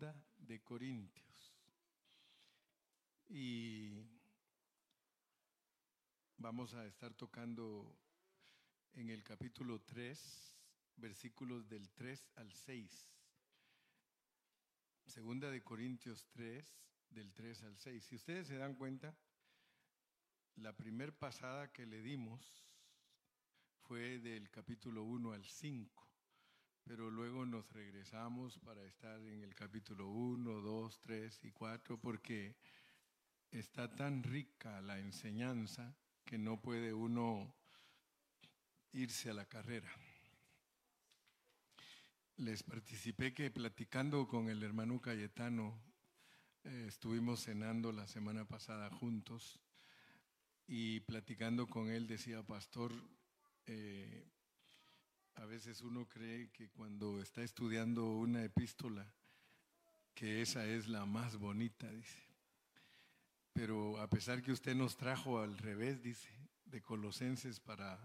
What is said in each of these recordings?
Segunda de Corintios. Y vamos a estar tocando en el capítulo 3, versículos del 3 al 6. Segunda de Corintios 3, del 3 al 6. Si ustedes se dan cuenta, la primer pasada que le dimos fue del capítulo 1 al 5 pero luego nos regresamos para estar en el capítulo 1, 2, 3 y 4, porque está tan rica la enseñanza que no puede uno irse a la carrera. Les participé que platicando con el hermano Cayetano, eh, estuvimos cenando la semana pasada juntos y platicando con él decía, pastor, eh, a veces uno cree que cuando está estudiando una epístola, que esa es la más bonita, dice. Pero a pesar que usted nos trajo al revés, dice, de Colosenses para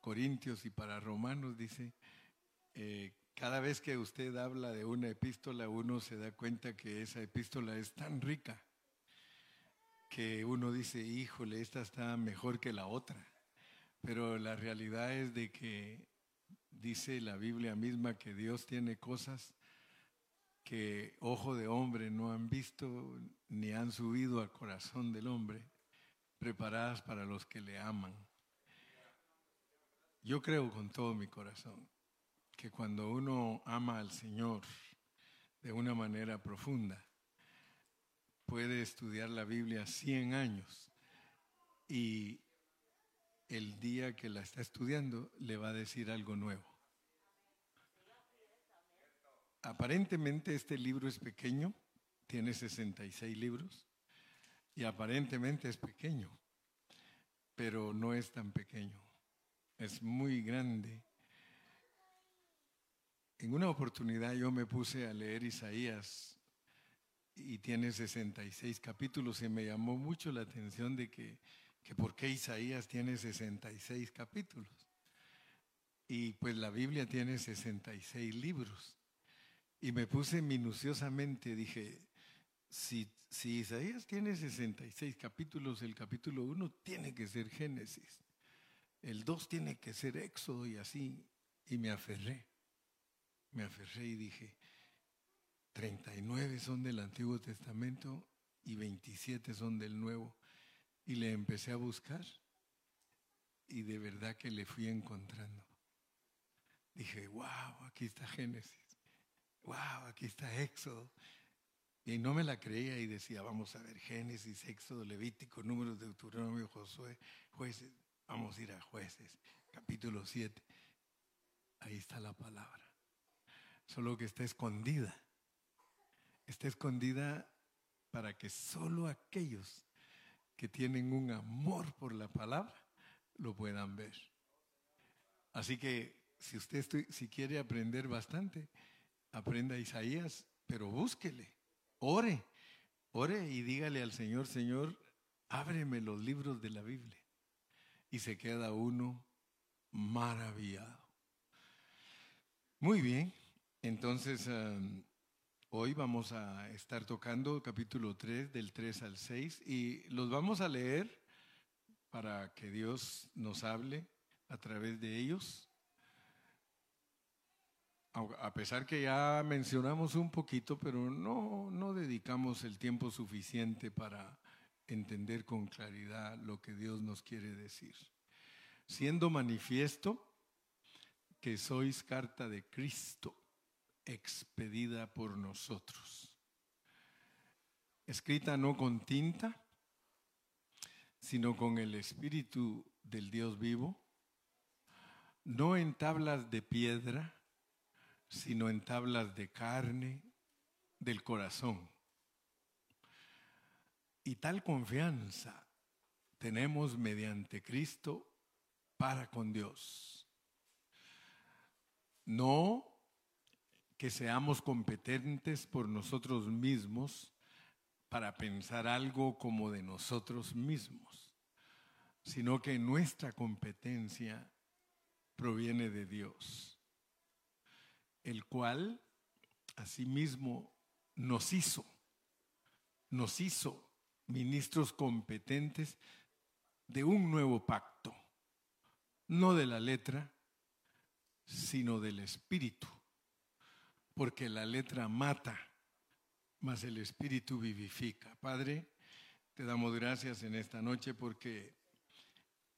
Corintios y para Romanos, dice, eh, cada vez que usted habla de una epístola, uno se da cuenta que esa epístola es tan rica que uno dice, híjole, esta está mejor que la otra. Pero la realidad es de que dice la Biblia misma que Dios tiene cosas que ojo de hombre no han visto ni han subido al corazón del hombre, preparadas para los que le aman. Yo creo con todo mi corazón que cuando uno ama al Señor de una manera profunda, puede estudiar la Biblia 100 años y el día que la está estudiando le va a decir algo nuevo. Aparentemente este libro es pequeño, tiene 66 libros y aparentemente es pequeño, pero no es tan pequeño, es muy grande. En una oportunidad yo me puse a leer Isaías y tiene 66 capítulos y me llamó mucho la atención de que que por qué Isaías tiene 66 capítulos. Y pues la Biblia tiene 66 libros. Y me puse minuciosamente, dije, si, si Isaías tiene 66 capítulos, el capítulo 1 tiene que ser Génesis. El 2 tiene que ser Éxodo y así. Y me aferré. Me aferré y dije, 39 son del Antiguo Testamento y 27 son del Nuevo. Y le empecé a buscar y de verdad que le fui encontrando. Dije, wow, aquí está Génesis. Wow, aquí está Éxodo. Y no me la creía y decía, vamos a ver, Génesis, Éxodo, Levítico, Números, Deuteronomio, Josué, jueces. Vamos a ir a jueces, capítulo 7. Ahí está la palabra. Solo que está escondida. Está escondida para que solo aquellos que tienen un amor por la palabra lo puedan ver. Así que si usted si quiere aprender bastante, aprenda Isaías, pero búsquele, ore, ore y dígale al Señor, Señor, ábreme los libros de la Biblia. Y se queda uno maravillado. Muy bien, entonces Hoy vamos a estar tocando capítulo 3 del 3 al 6 y los vamos a leer para que Dios nos hable a través de ellos. A pesar que ya mencionamos un poquito, pero no, no dedicamos el tiempo suficiente para entender con claridad lo que Dios nos quiere decir. Siendo manifiesto que sois carta de Cristo expedida por nosotros. Escrita no con tinta, sino con el Espíritu del Dios vivo, no en tablas de piedra, sino en tablas de carne del corazón. Y tal confianza tenemos mediante Cristo para con Dios. No que seamos competentes por nosotros mismos para pensar algo como de nosotros mismos, sino que nuestra competencia proviene de Dios, el cual asimismo nos hizo, nos hizo ministros competentes de un nuevo pacto, no de la letra, sino del espíritu, porque la letra mata, mas el espíritu vivifica. Padre, te damos gracias en esta noche porque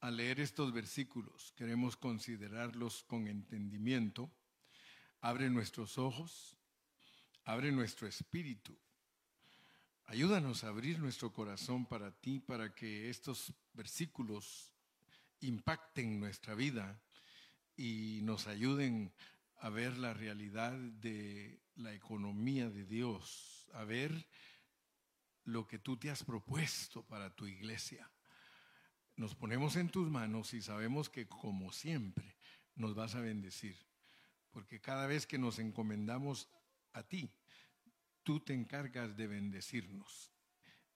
al leer estos versículos queremos considerarlos con entendimiento. Abre nuestros ojos, abre nuestro espíritu. Ayúdanos a abrir nuestro corazón para ti, para que estos versículos impacten nuestra vida y nos ayuden a ver la realidad de la economía de Dios, a ver lo que tú te has propuesto para tu iglesia. Nos ponemos en tus manos y sabemos que como siempre nos vas a bendecir, porque cada vez que nos encomendamos a ti, tú te encargas de bendecirnos.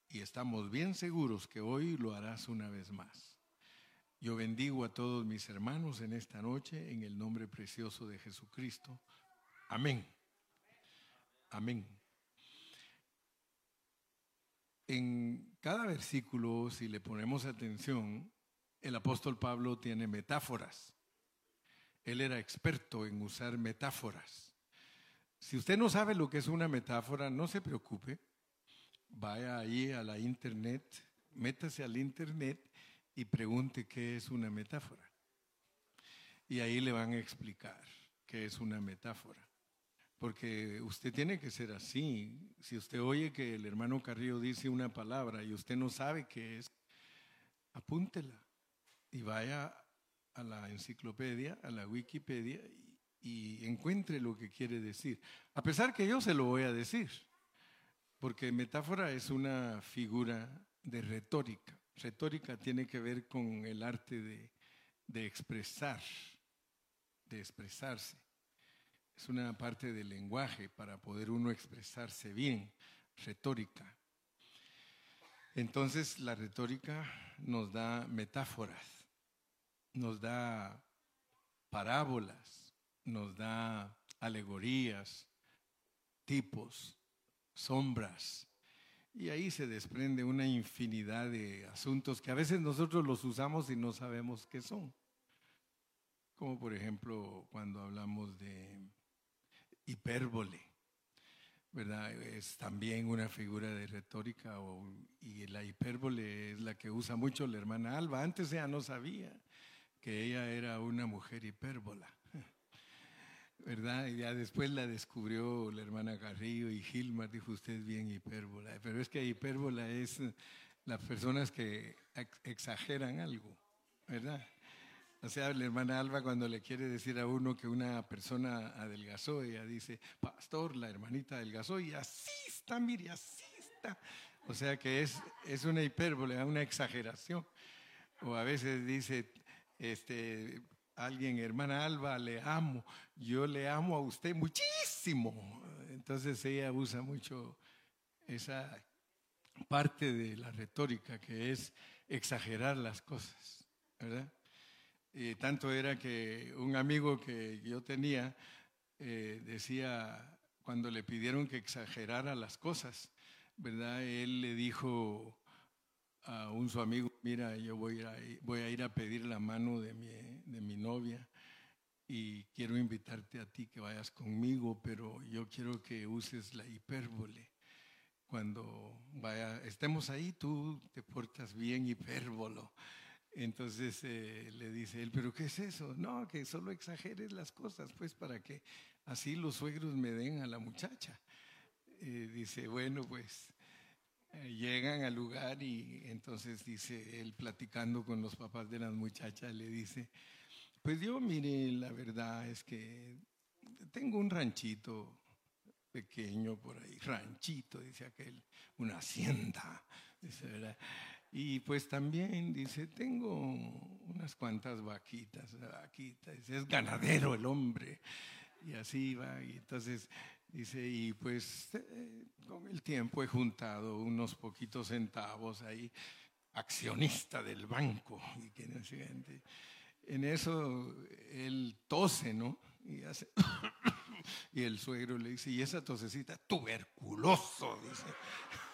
Y estamos bien seguros que hoy lo harás una vez más. Yo bendigo a todos mis hermanos en esta noche en el nombre precioso de Jesucristo. Amén. Amén. En cada versículo, si le ponemos atención, el apóstol Pablo tiene metáforas. Él era experto en usar metáforas. Si usted no sabe lo que es una metáfora, no se preocupe. Vaya ahí a la internet, métase al internet y pregunte qué es una metáfora. Y ahí le van a explicar qué es una metáfora porque usted tiene que ser así. Si usted oye que el hermano Carrillo dice una palabra y usted no sabe qué es, apúntela y vaya a la enciclopedia, a la Wikipedia y, encuentre lo que quiere decir. A pesar que yo se lo voy a decir, porque metáfora es una figura de retórica. Retórica tiene que ver con el arte de, de expresar, de expresarse es una parte del lenguaje para poder uno expresarse bien, retórica. Entonces la retórica nos da metáforas, nos da parábolas, nos da alegorías, tipos, sombras. Y ahí se desprende una infinidad de asuntos que a veces nosotros los usamos y no sabemos qué son. Como por ejemplo cuando hablamos de hipérbole, ¿verdad? Es también una figura de retórica y la hipérbole es la que usa mucho la hermana Alba. Antes ella no sabía que ella era una mujer hipérbola, ¿verdad? Y ya después la descubrió la hermana Carrillo y Gilmar, dijo usted bien hipérbola. Pero es que hipérbola es las personas que exageran algo, ¿verdad? O sea, la hermana Alba cuando le quiere decir a uno que una persona adelgazó, ella dice, pastor, la hermanita adelgazó y así está, mire, así está. O sea que es, es una hipérbole, una exageración. O a veces dice, este, alguien, hermana Alba, le amo, yo le amo a usted muchísimo. Entonces ella usa mucho esa parte de la retórica que es exagerar las cosas, ¿verdad? Y tanto era que un amigo que yo tenía eh, decía, cuando le pidieron que exagerara las cosas, ¿verdad? Él le dijo a un su amigo, mira, yo voy a, voy a ir a pedir la mano de mi, de mi novia y quiero invitarte a ti que vayas conmigo, pero yo quiero que uses la hipérbole. Cuando vaya, estemos ahí, tú te portas bien hipérbolo. Entonces eh, le dice él, pero ¿qué es eso? No, que solo exageres las cosas, pues para que así los suegros me den a la muchacha. Eh, dice, bueno, pues llegan al lugar y entonces dice él platicando con los papás de las muchachas, le dice, pues yo mire, la verdad es que tengo un ranchito pequeño por ahí, ranchito, dice aquel, una hacienda, dice, ¿verdad? Y pues también dice, tengo unas cuantas vaquitas, vaquitas, es ganadero el hombre. Y así va, y entonces dice, y pues eh, con el tiempo he juntado unos poquitos centavos ahí, accionista del banco. Y que no en eso él tose, ¿no? Y hace, Y el suegro le dice, y esa tosecita, tuberculoso, dice.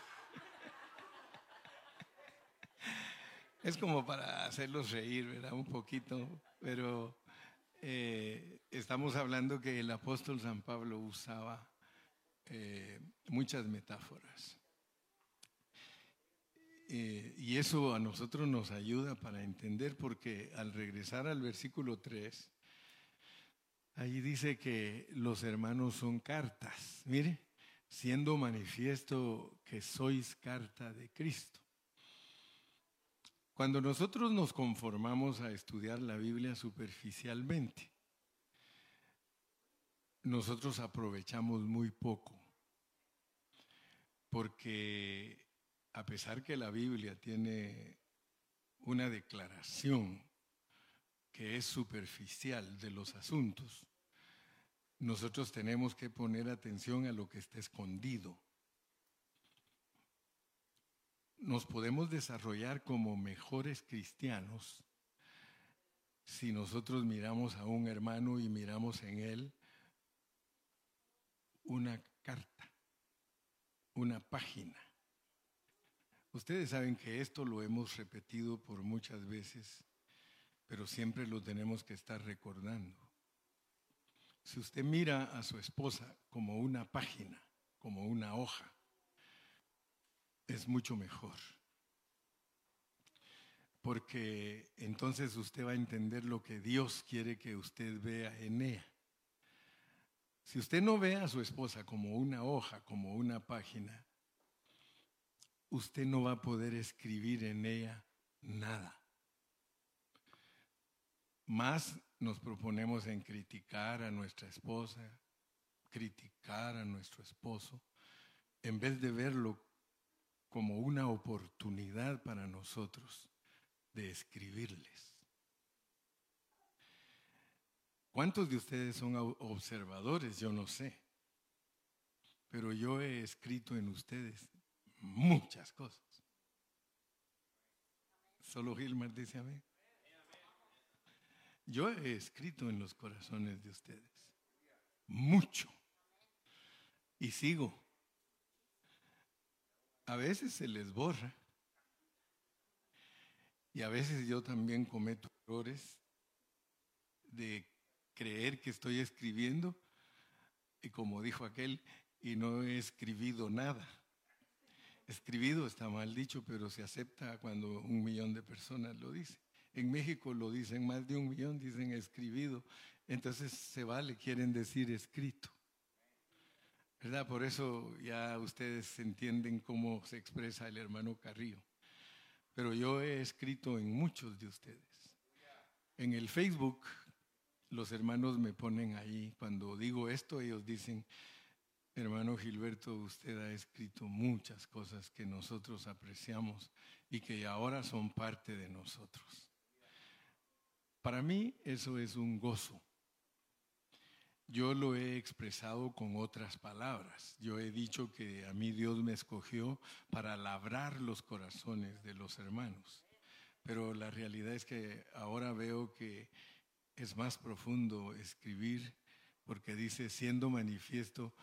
Es como para hacerlos reír, ¿verdad? Un poquito, pero eh, estamos hablando que el apóstol San Pablo usaba eh, muchas metáforas. Eh, y eso a nosotros nos ayuda para entender porque al regresar al versículo 3, ahí dice que los hermanos son cartas. Mire, siendo manifiesto que sois carta de Cristo. Cuando nosotros nos conformamos a estudiar la Biblia superficialmente, nosotros aprovechamos muy poco, porque a pesar que la Biblia tiene una declaración que es superficial de los asuntos, nosotros tenemos que poner atención a lo que está escondido. Nos podemos desarrollar como mejores cristianos si nosotros miramos a un hermano y miramos en él una carta, una página Ustedes saben que esto lo hemos repetido por muchas veces, pero siempre lo tenemos que estar recordando. Si usted mira a su esposa como una página, como una hoja, es mucho mejor. Porque entonces usted va a entender lo que Dios quiere que usted vea en ella. Si usted no ve a su esposa como una hoja, como una página, usted no va a poder escribir en ella nada. Más nos proponemos en criticar a nuestra esposa, criticar a nuestro esposo, en vez de verlo como una oportunidad para nosotros de escribirles. ¿Cuántos de ustedes son observadores? Yo no sé. Pero yo he escrito en ustedes muchas cosas. Solo Gilmar dice a mí. Yo he escrito en los corazones de ustedes mucho y sigo. A veces se les borra y a veces yo también cometo errores de creer que estoy escribiendo y como dijo aquel, y no he escribido nada. Escribido está mal dicho, pero se acepta cuando un millón de personas lo dicen. En México lo dicen más de un millón, dicen escribido. Entonces se vale, quieren decir escrito. ¿Verdad? Por eso ya ustedes entienden cómo se expresa el hermano Carrillo. Pero yo he escrito en muchos de ustedes. En el Facebook, los hermanos me ponen ahí, cuando digo esto, ellos dicen, Hermano Gilberto, usted ha escrito muchas cosas que nosotros apreciamos y que ahora son parte de nosotros. Para mí eso es un gozo. Yo lo he expresado con otras palabras. Yo he dicho que a mí Dios me escogió para labrar los corazones de los hermanos. Pero la realidad es que ahora veo que es más profundo escribir porque dice, siendo manifiesto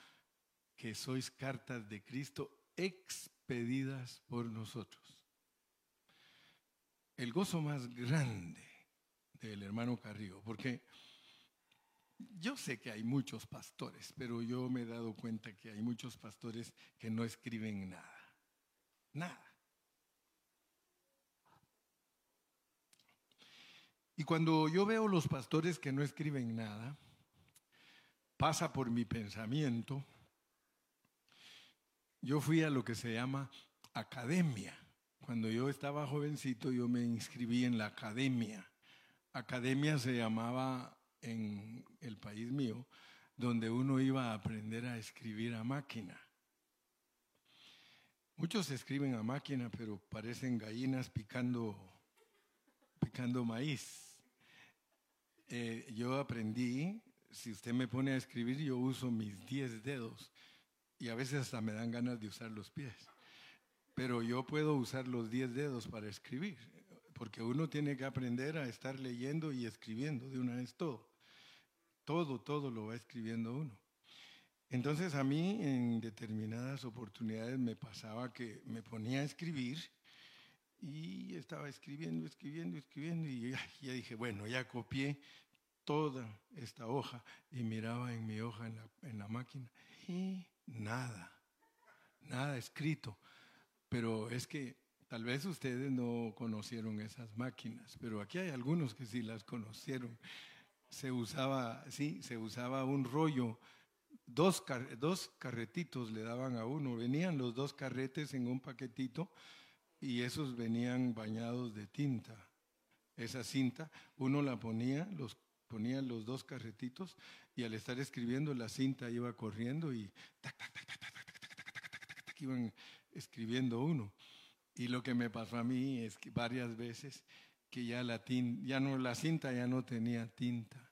que sois cartas de Cristo expedidas por nosotros. El gozo más grande del hermano Carrillo, porque yo sé que hay muchos pastores, pero yo me he dado cuenta que hay muchos pastores que no escriben nada, nada. Y cuando yo veo los pastores que no escriben nada, pasa por mi pensamiento yo fui a lo que se llama academia. Cuando yo estaba jovencito, yo me inscribí en la academia. Academia se llamaba en el país mío, donde uno iba a aprender a escribir a máquina. Muchos escriben a máquina, pero parecen gallinas picando, picando maíz. Eh, yo aprendí, si usted me pone a escribir, yo uso mis 10 dedos y a veces hasta me dan ganas de usar los pies. Pero yo puedo usar los 10 dedos para escribir, porque uno tiene que aprender a estar leyendo y escribiendo de una vez todo. Todo, todo lo va escribiendo uno. Entonces a mí en determinadas oportunidades me pasaba que me ponía a escribir y estaba escribiendo, escribiendo, escribiendo y ya, dije, bueno, ya copié toda esta hoja y miraba en mi hoja en la, en la máquina y nada, nada escrito. Pero es que tal vez ustedes no conocieron esas máquinas, pero aquí hay algunos que sí las conocieron. Se usaba, sí, se usaba un rollo dos, dos carretitos le daban a uno. Venían los dos carretes en un paquetito y esos venían bañados de tinta. Esa cinta, uno la ponía, los ponía los dos carretitos y al estar escribiendo la cinta iba corriendo y iban escribiendo uno. Y lo que me pasó a mí es que varias veces que ya la, ya no, la cinta ya no tenía tinta.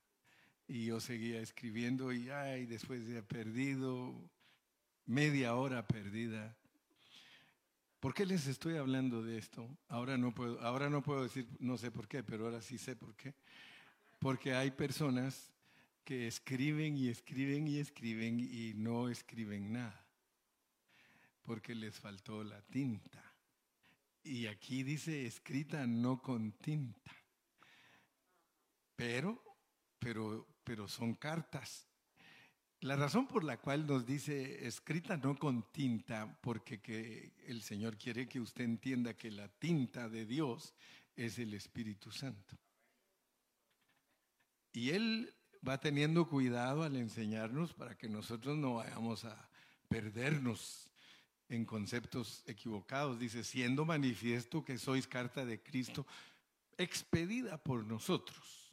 Y yo seguía escribiendo y ay, después de perdido media hora perdida. ¿Por qué les estoy hablando de esto? Ahora no puedo, ahora no puedo decir, no sé por qué, pero ahora sí sé por qué. Porque hay personas que escriben y escriben y escriben y no escriben nada. Porque les faltó la tinta. Y aquí dice escrita no con tinta. Pero, pero pero son cartas. La razón por la cual nos dice escrita no con tinta, porque que el Señor quiere que usted entienda que la tinta de Dios es el Espíritu Santo. Y Él va teniendo cuidado al enseñarnos para que nosotros no vayamos a perdernos en conceptos equivocados. Dice, siendo manifiesto que sois carta de Cristo, expedida por nosotros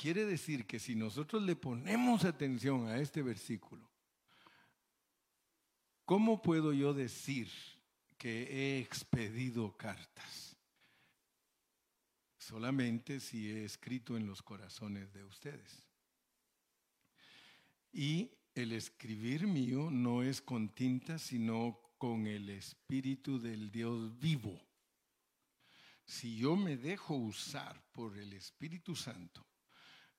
Quiere decir que si nosotros le ponemos atención a este versículo, ¿cómo puedo yo decir que he expedido cartas? Solamente si he escrito en los corazones de ustedes. Y el escribir mío no es con tinta, sino con el Espíritu del Dios vivo. Si yo me dejo usar por el Espíritu Santo,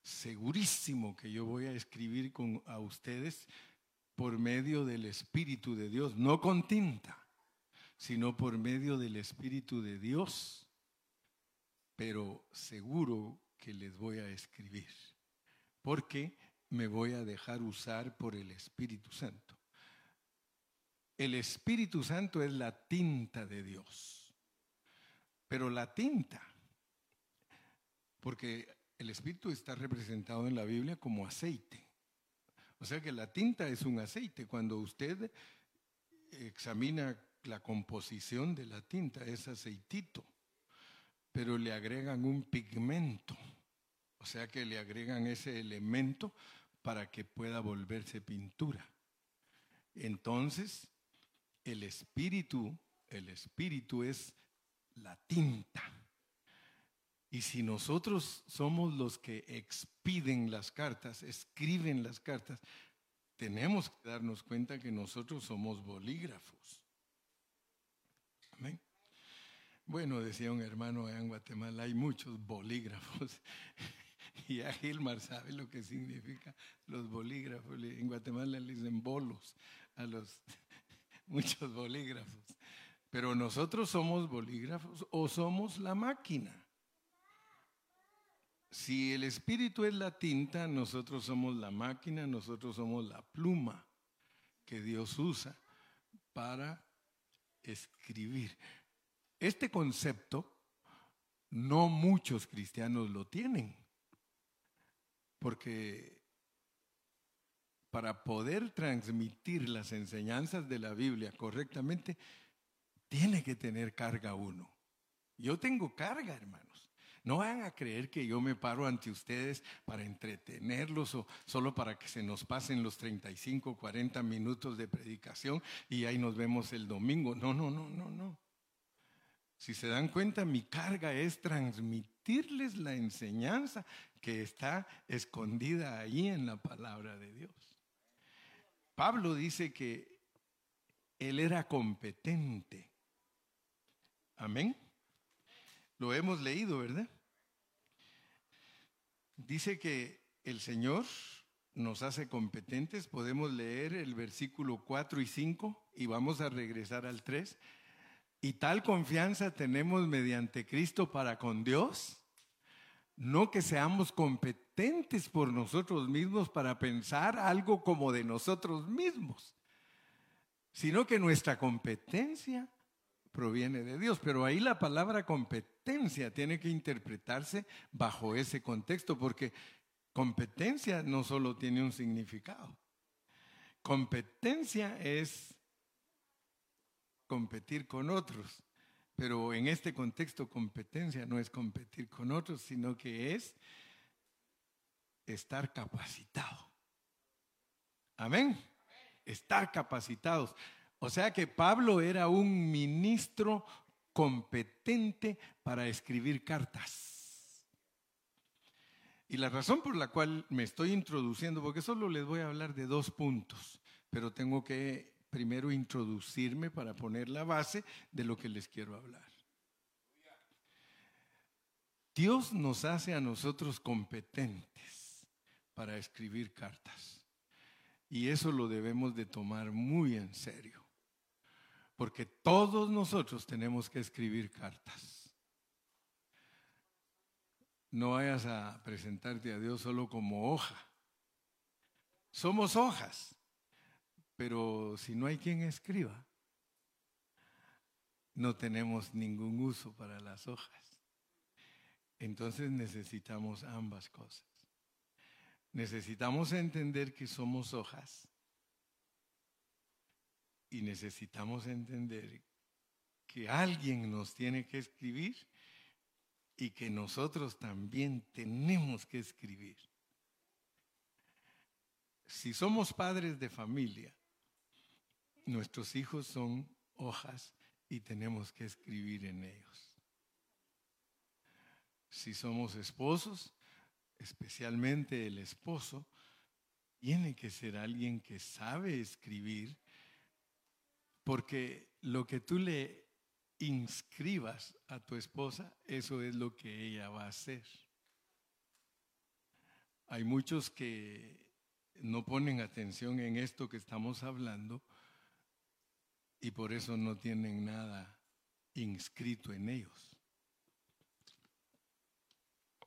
segurísimo que yo voy a escribir con, a ustedes por medio del Espíritu de Dios, no con tinta, sino por medio del Espíritu de Dios, pero seguro que les voy a escribir, porque me voy a dejar usar por el Espíritu Santo. El Espíritu Santo es la tinta de Dios, pero la tinta, porque el espíritu está representado en la Biblia como aceite. O sea que la tinta es un aceite. Cuando usted examina la composición de la tinta, es aceitito, pero le agregan un pigmento. O sea que le agregan ese elemento para que pueda volverse pintura. Entonces, el espíritu, el espíritu es la tinta. Y si nosotros somos los que expiden las cartas, escriben las cartas, tenemos que darnos cuenta que nosotros somos bolígrafos. Amén. Bueno, decía un hermano en Guatemala, hay muchos bolígrafos. Y a Gilmar sabe lo que significa los bolígrafos. En Guatemala le dicen bolos a los muchos bolígrafos. Pero nosotros somos bolígrafos o somos la máquina. Si el espíritu es la tinta, nosotros somos la máquina, nosotros somos la pluma que Dios usa para escribir. Este concepto no muchos cristianos lo tienen, porque para poder transmitir las enseñanzas de la Biblia correctamente, tiene que tener carga uno. Yo tengo carga, hermano. No van a creer que yo me paro ante ustedes para entretenerlos o solo para que se nos pasen los 35, 40 minutos de predicación y ahí nos vemos el domingo. No, no, no, no, no. Si se dan cuenta, mi carga es transmitirles la enseñanza que está escondida ahí en la palabra de Dios. Pablo dice que él era competente. Amén. Lo hemos leído, ¿verdad? Dice que el Señor nos hace competentes. Podemos leer el versículo 4 y 5 y vamos a regresar al 3. Y tal confianza tenemos mediante Cristo para con Dios. No que seamos competentes por nosotros mismos para pensar algo como de nosotros mismos, sino que nuestra competencia proviene de Dios. Pero ahí la palabra competencia tiene que interpretarse bajo ese contexto, porque competencia no solo tiene un significado. Competencia es competir con otros, pero en este contexto competencia no es competir con otros, sino que es estar capacitado. Amén. Estar capacitados. O sea que Pablo era un ministro competente para escribir cartas. Y la razón por la cual me estoy introduciendo, porque solo les voy a hablar de dos puntos, pero tengo que primero introducirme para poner la base de lo que les quiero hablar. Dios nos hace a nosotros competentes para escribir cartas. Y eso lo debemos de tomar muy en serio. Porque todos nosotros tenemos que escribir cartas. No vayas a presentarte a Dios solo como hoja. Somos hojas, pero si no hay quien escriba, no tenemos ningún uso para las hojas. Entonces necesitamos ambas cosas. Necesitamos entender que somos hojas y necesitamos entender que alguien nos tiene que escribir y que nosotros también tenemos que escribir. Si somos padres de familia, nuestros hijos son hojas y tenemos que escribir en ellos. Si somos esposos, especialmente el esposo, tiene que ser alguien que sabe escribir porque lo que tú le inscribas a tu esposa, eso es lo que ella va a hacer. Hay muchos que no ponen atención en esto que estamos hablando y por eso no tienen nada inscrito en ellos.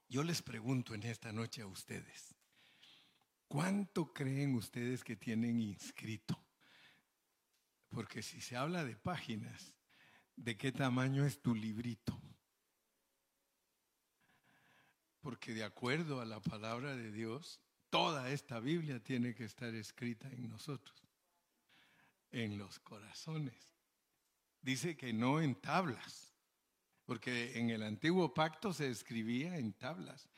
Yo les pregunto en esta noche a ustedes, ¿cuánto creen ustedes que tienen inscrito? Porque si se habla de páginas, ¿de qué tamaño es tu librito? Porque de acuerdo a la palabra de Dios, toda esta Biblia tiene que estar escrita en nosotros, en los corazones. Dice que no en tablas, porque en el antiguo pacto se escribía en tablas.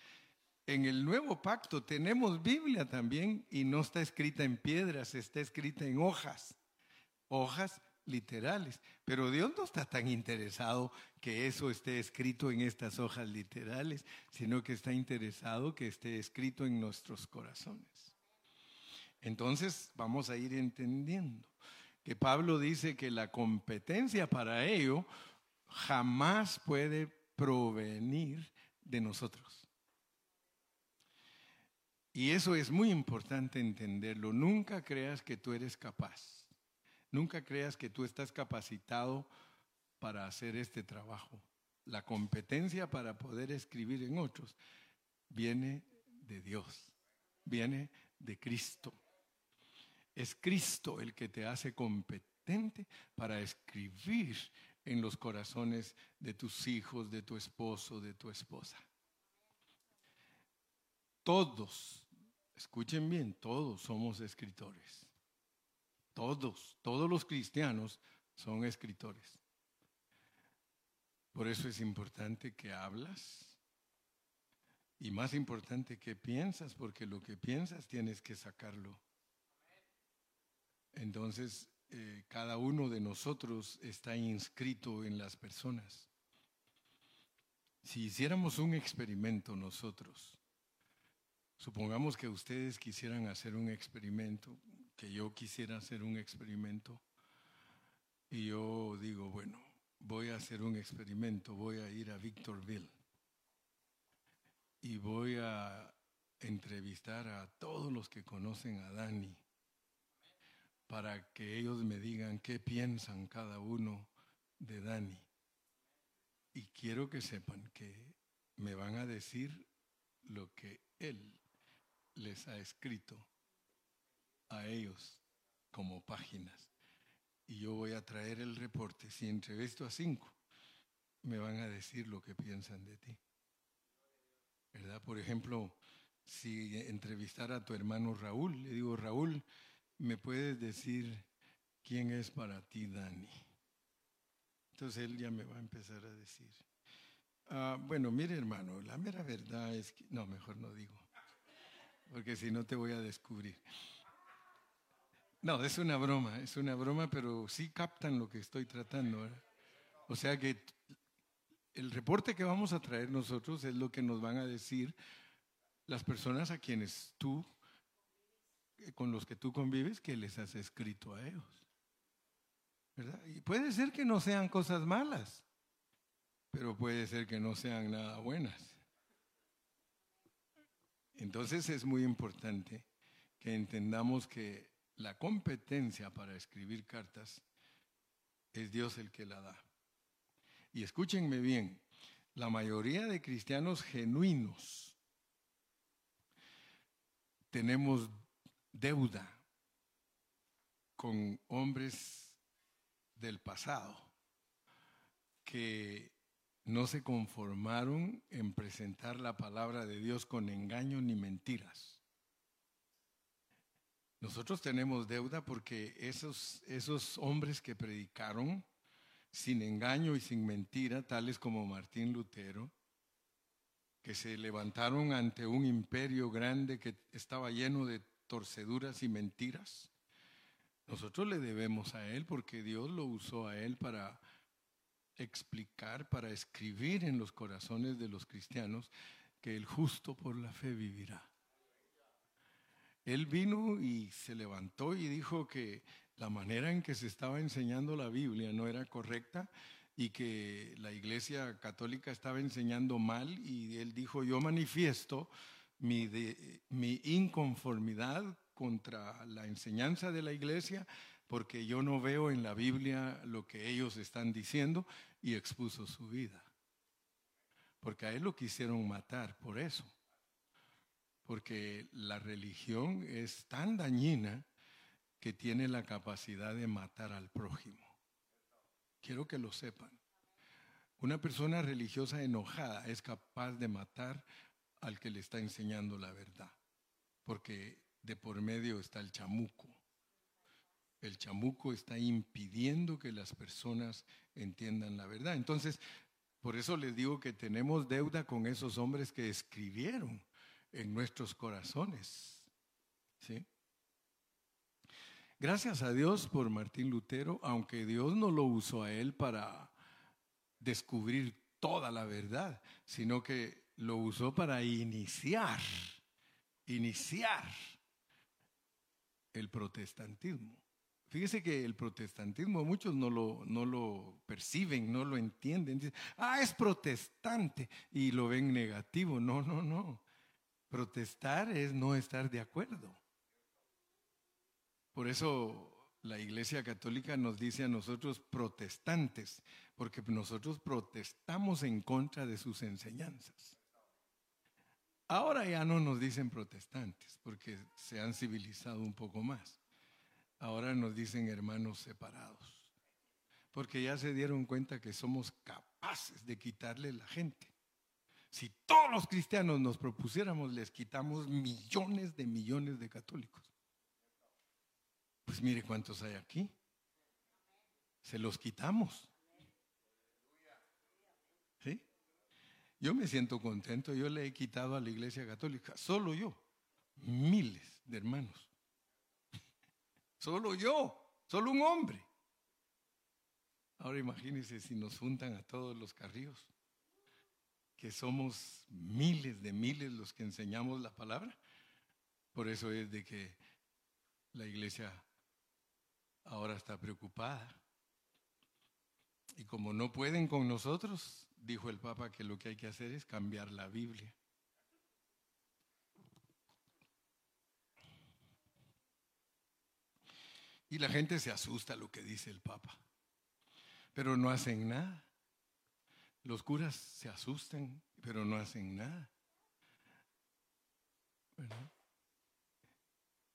En el nuevo pacto tenemos Biblia también y no está escrita en piedras, está escrita en hojas hojas literales. Pero Dios no está tan interesado que eso esté escrito en estas hojas literales, sino que está interesado que esté escrito en nuestros corazones. Entonces vamos a ir entendiendo que Pablo dice que la competencia para ello jamás puede provenir de nosotros. Y eso es muy importante entenderlo. Nunca creas que tú eres capaz. Nunca creas que tú estás capacitado para hacer este trabajo. La competencia para poder escribir en otros viene de Dios, viene de Cristo. Es Cristo el que te hace competente para escribir en los corazones de tus hijos, de tu esposo, de tu esposa. Todos, escuchen bien, todos somos escritores. Todos, todos los cristianos son escritores. Por eso es importante que hablas y más importante que piensas, porque lo que piensas tienes que sacarlo. Entonces, eh, cada uno de nosotros está inscrito en las personas. Si hiciéramos un experimento nosotros, supongamos que ustedes quisieran hacer un experimento, que yo quisiera hacer un experimento y yo digo, bueno, voy a hacer un experimento, voy a ir a Victorville y voy a entrevistar a todos los que conocen a Dani para que ellos me digan qué piensan cada uno de Dani. Y quiero que sepan que me van a decir lo que él les ha escrito a ellos como páginas. Y yo voy a traer el reporte. Si entrevisto a cinco, me van a decir lo que piensan de ti. ¿Verdad? Por ejemplo, si entrevistara a tu hermano Raúl, le digo, Raúl, ¿me puedes decir quién es para ti Dani? Entonces él ya me va a empezar a decir. Ah, bueno, mire hermano, la mera verdad es que... No, mejor no digo, porque si no te voy a descubrir. No, es una broma, es una broma, pero sí captan lo que estoy tratando. O sea que el reporte que vamos a traer nosotros es lo que nos van a decir las personas a quienes tú, eh, con los que tú convives, que les has escrito a ellos. ¿Verdad? Y puede ser que no sean cosas malas, pero puede ser que no sean nada buenas. Entonces es muy importante que entendamos que la competencia para escribir cartas es Dios el que la da. Y escúchenme bien, la mayoría de cristianos genuinos tenemos deuda con hombres del pasado que no se conformaron en presentar la palabra de Dios con engaño ni mentiras. Nosotros tenemos deuda porque esos, esos hombres que predicaron sin engaño y sin mentira, tales como Martín Lutero, que se levantaron ante un imperio grande que estaba lleno de torceduras y mentiras. Nosotros le debemos a Él porque Dios lo usó a Él para explicar, para escribir en los corazones de los cristianos que el justo por la fe vivirá. Él vino y se levantó y dijo que la manera en que se estaba enseñando la Biblia no era correcta y que la iglesia católica estaba enseñando mal y él dijo, yo manifiesto mi, mi inconformidad contra la enseñanza de la iglesia porque yo no veo en la Biblia lo que ellos están diciendo y expuso su vida. Porque a él lo quisieron matar por eso. Porque la religión es tan dañina que tiene la capacidad de matar al prójimo. Quiero que lo sepan. Una persona religiosa enojada es capaz de matar al que le está enseñando la verdad, porque de por medio está el chamuco. El chamuco está impidiendo que las personas entiendan la verdad. Entonces, por eso les digo que tenemos deuda con esos hombres que escribieron en nuestros corazones. ¿Sí? Gracias a Dios por Martín Lutero, aunque Dios no lo usó a él para descubrir toda la verdad, sino que lo usó para iniciar, iniciar el protestantismo. Fíjese que el protestantismo muchos no lo, no lo perciben, no lo entienden. Dicen, ah, es protestante y lo ven negativo. No, no, no. Protestar es no estar de acuerdo. Por eso la Iglesia Católica nos dice a nosotros protestantes, porque nosotros protestamos en contra de sus enseñanzas. Ahora ya no nos dicen protestantes, porque se han civilizado un poco más. Ahora nos dicen hermanos separados, porque ya se dieron cuenta que somos capaces de quitarle la gente. Si todos los cristianos nos propusiéramos, les quitamos millones de millones de católicos. Pues mire cuántos hay aquí. Se los quitamos. ¿Sí? Yo me siento contento. Yo le he quitado a la iglesia católica, solo yo, miles de hermanos. Solo yo, solo un hombre. Ahora imagínense si nos juntan a todos los carrillos, que somos miles de miles los que enseñamos la palabra. Por eso es de que la iglesia ahora está preocupada. Y como no pueden con nosotros, dijo el Papa que lo que hay que hacer es cambiar la Biblia. Y la gente se asusta a lo que dice el Papa, pero no hacen nada. Los curas se asustan, pero no hacen nada.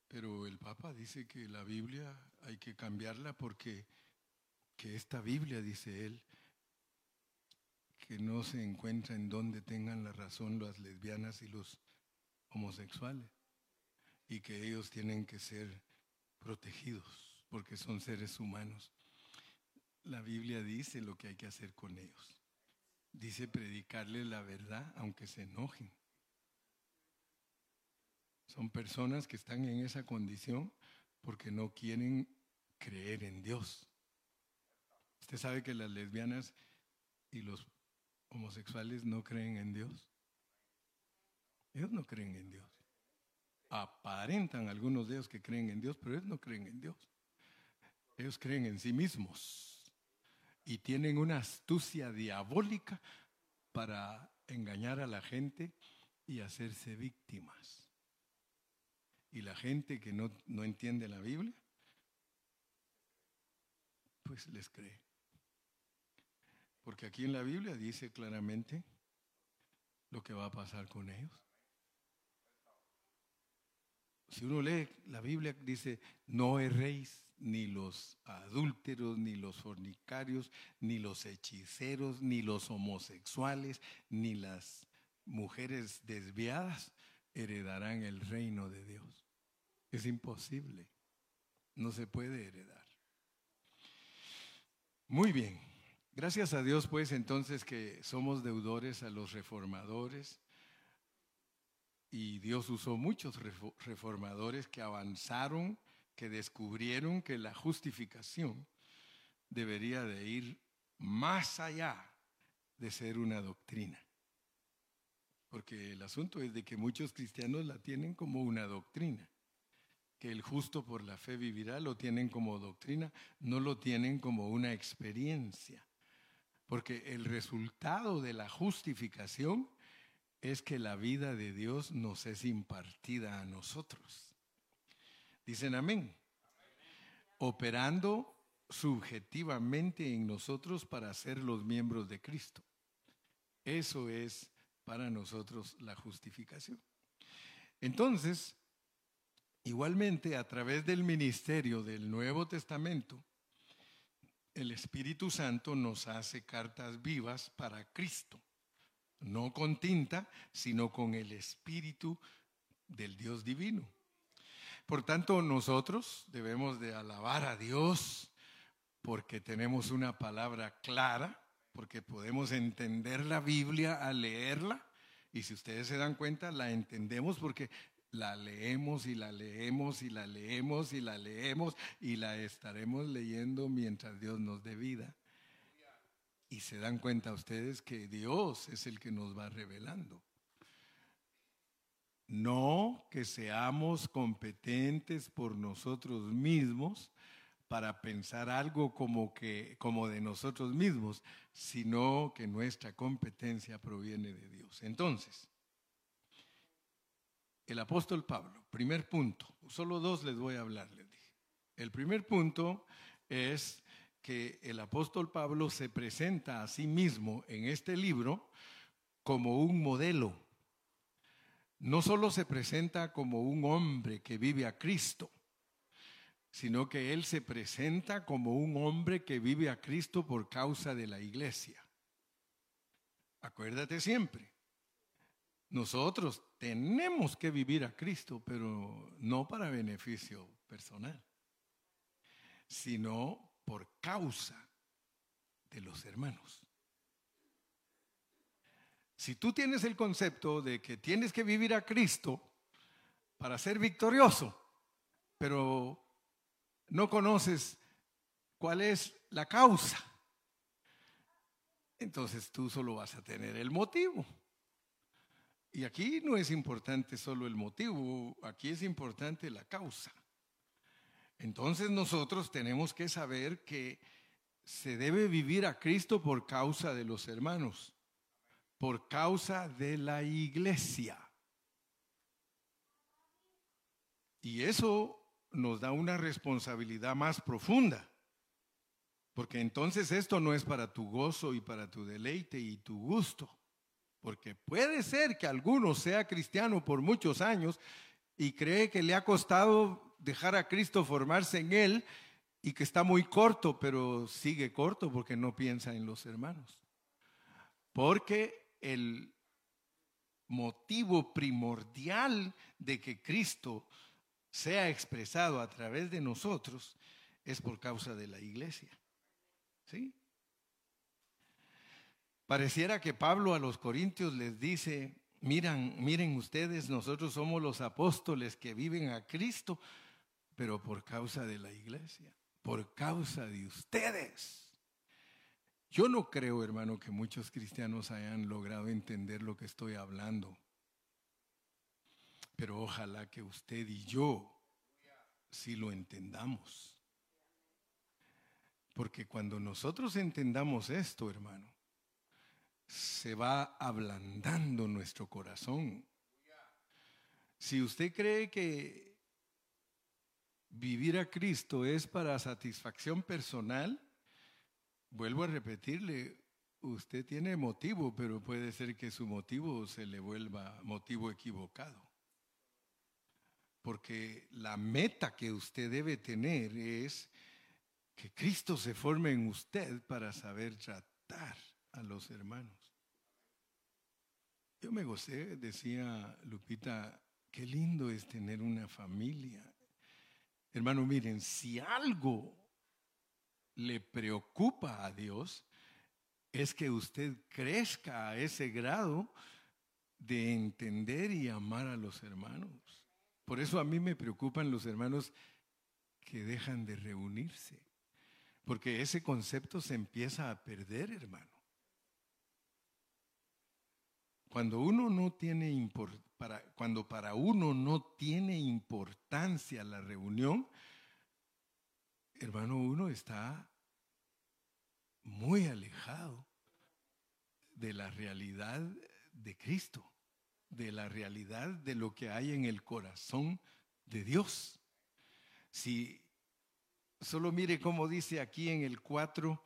Pero el Papa dice que la Biblia hay que cambiarla porque que esta Biblia, dice él, que no se encuentra en donde tengan la razón las lesbianas y los homosexuales y que ellos tienen que ser protegidos porque son seres humanos. La Biblia dice lo que hay que hacer con ellos. Dice predicarles la verdad aunque se enojen. Son personas que están en esa condición porque no quieren creer en Dios. Usted sabe que las lesbianas y los homosexuales no creen en Dios. Ellos no creen en Dios. Aparentan algunos de ellos que creen en Dios, pero ellos no creen en Dios. Ellos creen en sí mismos y tienen una astucia diabólica para engañar a la gente y hacerse víctimas. Y la gente que no, no entiende la Biblia, pues les cree. Porque aquí en la Biblia dice claramente lo que va a pasar con ellos. Si uno lee la Biblia, dice, no erréis ni los adúlteros, ni los fornicarios, ni los hechiceros, ni los homosexuales, ni las mujeres desviadas heredarán el reino de Dios. Es imposible. No se puede heredar. Muy bien. Gracias a Dios, pues entonces que somos deudores a los reformadores. Y Dios usó muchos reformadores que avanzaron, que descubrieron que la justificación debería de ir más allá de ser una doctrina. Porque el asunto es de que muchos cristianos la tienen como una doctrina que el justo por la fe vivirá, lo tienen como doctrina, no lo tienen como una experiencia. Porque el resultado de la justificación es que la vida de Dios nos es impartida a nosotros. Dicen amén. Operando subjetivamente en nosotros para ser los miembros de Cristo. Eso es para nosotros la justificación. Entonces, Igualmente, a través del ministerio del Nuevo Testamento, el Espíritu Santo nos hace cartas vivas para Cristo, no con tinta, sino con el Espíritu del Dios divino. Por tanto, nosotros debemos de alabar a Dios porque tenemos una palabra clara, porque podemos entender la Biblia al leerla. Y si ustedes se dan cuenta, la entendemos porque la leemos y la leemos y la leemos y la leemos y la estaremos leyendo mientras Dios nos dé vida. Y se dan cuenta ustedes que Dios es el que nos va revelando. No que seamos competentes por nosotros mismos para pensar algo como que como de nosotros mismos, sino que nuestra competencia proviene de Dios. Entonces, el apóstol Pablo, primer punto, solo dos les voy a hablar, les dije. El primer punto es que el apóstol Pablo se presenta a sí mismo en este libro como un modelo. No solo se presenta como un hombre que vive a Cristo, sino que él se presenta como un hombre que vive a Cristo por causa de la iglesia. Acuérdate siempre, nosotros tenemos que vivir a Cristo, pero no para beneficio personal, sino por causa de los hermanos. Si tú tienes el concepto de que tienes que vivir a Cristo para ser victorioso, pero no conoces cuál es la causa, entonces tú solo vas a tener el motivo. Y aquí no es importante solo el motivo, aquí es importante la causa. Entonces nosotros tenemos que saber que se debe vivir a Cristo por causa de los hermanos, por causa de la iglesia. Y eso nos da una responsabilidad más profunda. Porque entonces esto no es para tu gozo y para tu deleite y tu gusto. Porque puede ser que alguno sea cristiano por muchos años y cree que le ha costado dejar a Cristo formarse en él y que está muy corto, pero sigue corto porque no piensa en los hermanos. Porque el motivo primordial de que Cristo sea expresado a través de nosotros es por causa de la iglesia. ¿Sí? Pareciera que Pablo a los corintios les dice, miren, miren ustedes, nosotros somos los apóstoles que viven a Cristo, pero por causa de la iglesia, por causa de ustedes. Yo no creo, hermano, que muchos cristianos hayan logrado entender lo que estoy hablando. Pero ojalá que usted y yo sí lo entendamos. Porque cuando nosotros entendamos esto, hermano, se va ablandando nuestro corazón. Si usted cree que vivir a Cristo es para satisfacción personal, Vuelvo a repetirle, usted tiene motivo, pero puede ser que su motivo se le vuelva motivo equivocado. Porque la meta que usted debe tener es que Cristo se forme en usted para saber tratar a los hermanos. Yo me gocé, decía Lupita, qué lindo es tener una familia. Hermano, miren, si algo le preocupa a Dios es que usted crezca a ese grado de entender y amar a los hermanos. Por eso a mí me preocupan los hermanos que dejan de reunirse, porque ese concepto se empieza a perder, hermano. Cuando uno no tiene para, cuando para uno no tiene importancia la reunión, hermano, uno está muy alejado de la realidad de Cristo, de la realidad de lo que hay en el corazón de Dios. Si solo mire cómo dice aquí en el 4,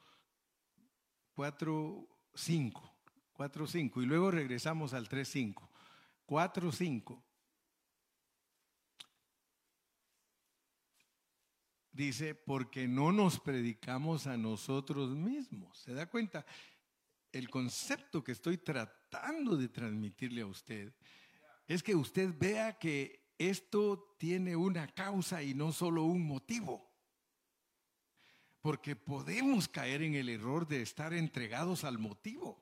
4, 5, 4, 5, y luego regresamos al 3, 5. 4, 5. Dice, porque no nos predicamos a nosotros mismos. ¿Se da cuenta? El concepto que estoy tratando de transmitirle a usted es que usted vea que esto tiene una causa y no solo un motivo. Porque podemos caer en el error de estar entregados al motivo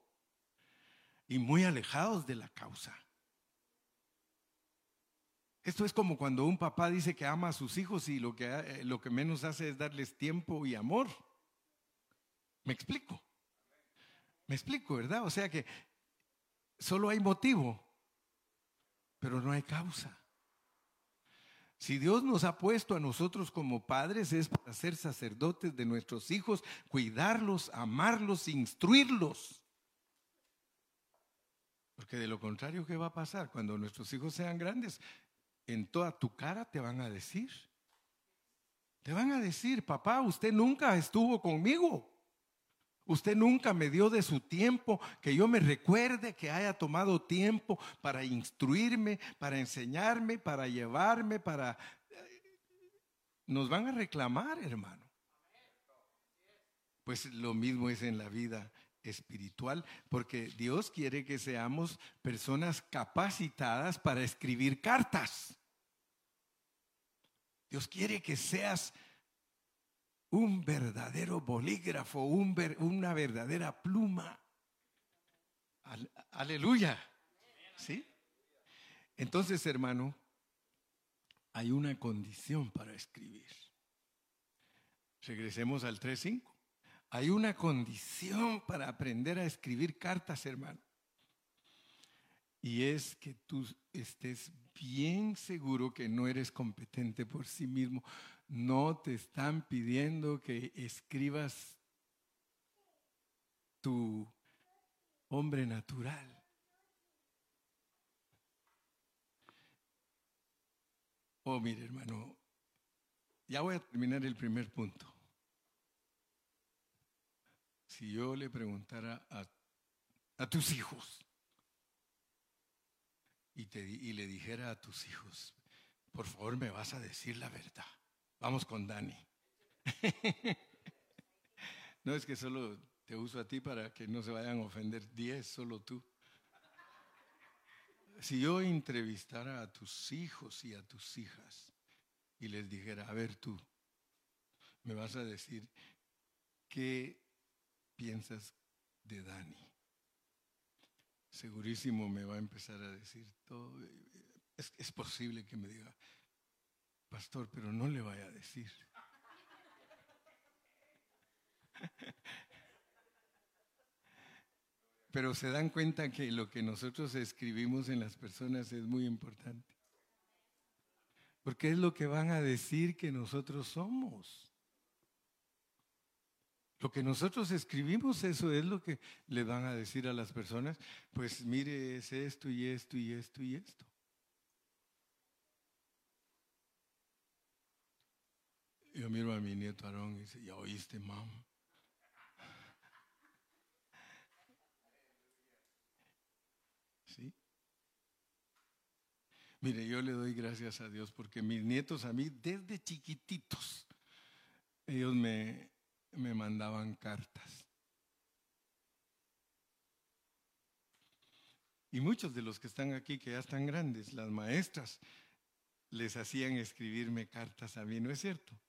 y muy alejados de la causa. Esto es como cuando un papá dice que ama a sus hijos y lo que, eh, lo que menos hace es darles tiempo y amor. ¿Me explico? Me explico, ¿verdad? O sea que solo hay motivo, pero no hay causa. Si Dios nos ha puesto a nosotros como padres es para ser sacerdotes de nuestros hijos, cuidarlos, amarlos, instruirlos. Porque de lo contrario, ¿qué va a pasar? Cuando nuestros hijos sean grandes, en toda tu cara te van a decir. Te van a decir, papá, usted nunca estuvo conmigo. Usted nunca me dio de su tiempo, que yo me recuerde que haya tomado tiempo para instruirme, para enseñarme, para llevarme, para... Nos van a reclamar, hermano. Pues lo mismo es en la vida espiritual, porque Dios quiere que seamos personas capacitadas para escribir cartas. Dios quiere que seas un verdadero bolígrafo, una verdadera pluma. Aleluya. ¿Sí? Entonces, hermano, hay una condición para escribir. Regresemos al 3.5. Hay una condición para aprender a escribir cartas, hermano. Y es que tú estés bien seguro que no eres competente por sí mismo. No te están pidiendo que escribas tu hombre natural. Oh, mire, hermano, Ya voy a terminar el primer punto. Si yo le preguntara a, tus hijos y, le dijera a tus hijos, por favor me vas a decir la verdad. Vamos con Dani. no es que solo te uso a ti para que no se vayan a ofender diez, solo tú. Si yo entrevistara a tus hijos y a tus hijas y les dijera, a ver tú, me vas a decir qué piensas de Dani. Segurísimo me va a empezar a decir todo. Es, es posible que me diga, pastor, pero no le vaya a decir. Pero se dan cuenta que lo que nosotros escribimos en las personas es muy importante. Porque es lo que van a decir que nosotros somos. Lo que nosotros escribimos, eso es lo que le van a decir a las personas. Pues mire, es esto y esto y esto y esto. Yo miro a mi nieto Aarón y dice, ya oíste, mamá. ¿Sí? Mire, yo le doy gracias a Dios porque mis nietos a mí, desde chiquititos, ellos me, me mandaban cartas. Y muchos de los que están aquí, que ya están grandes, las maestras, les hacían escribirme cartas a mí, ¿no es cierto?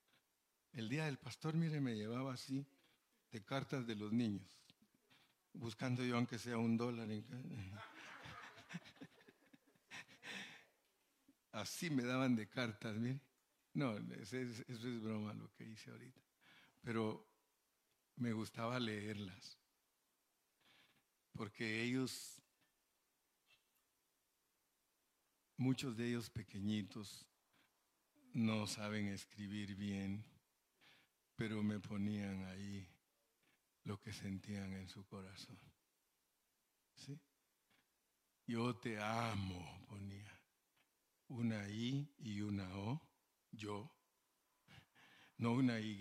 El día del pastor, mire, me llevaba así de cartas de los niños, buscando yo aunque sea un dólar. En... Así me daban de cartas, mire. No, eso es, broma lo que hice ahorita. Pero me gustaba leerlas. Porque ellos, muchos de ellos pequeñitos, no saben escribir bien, pero me ponían ahí lo que sentían en su corazón. ¿Sí? Yo te amo, ponía una I y una O, yo. No una Y,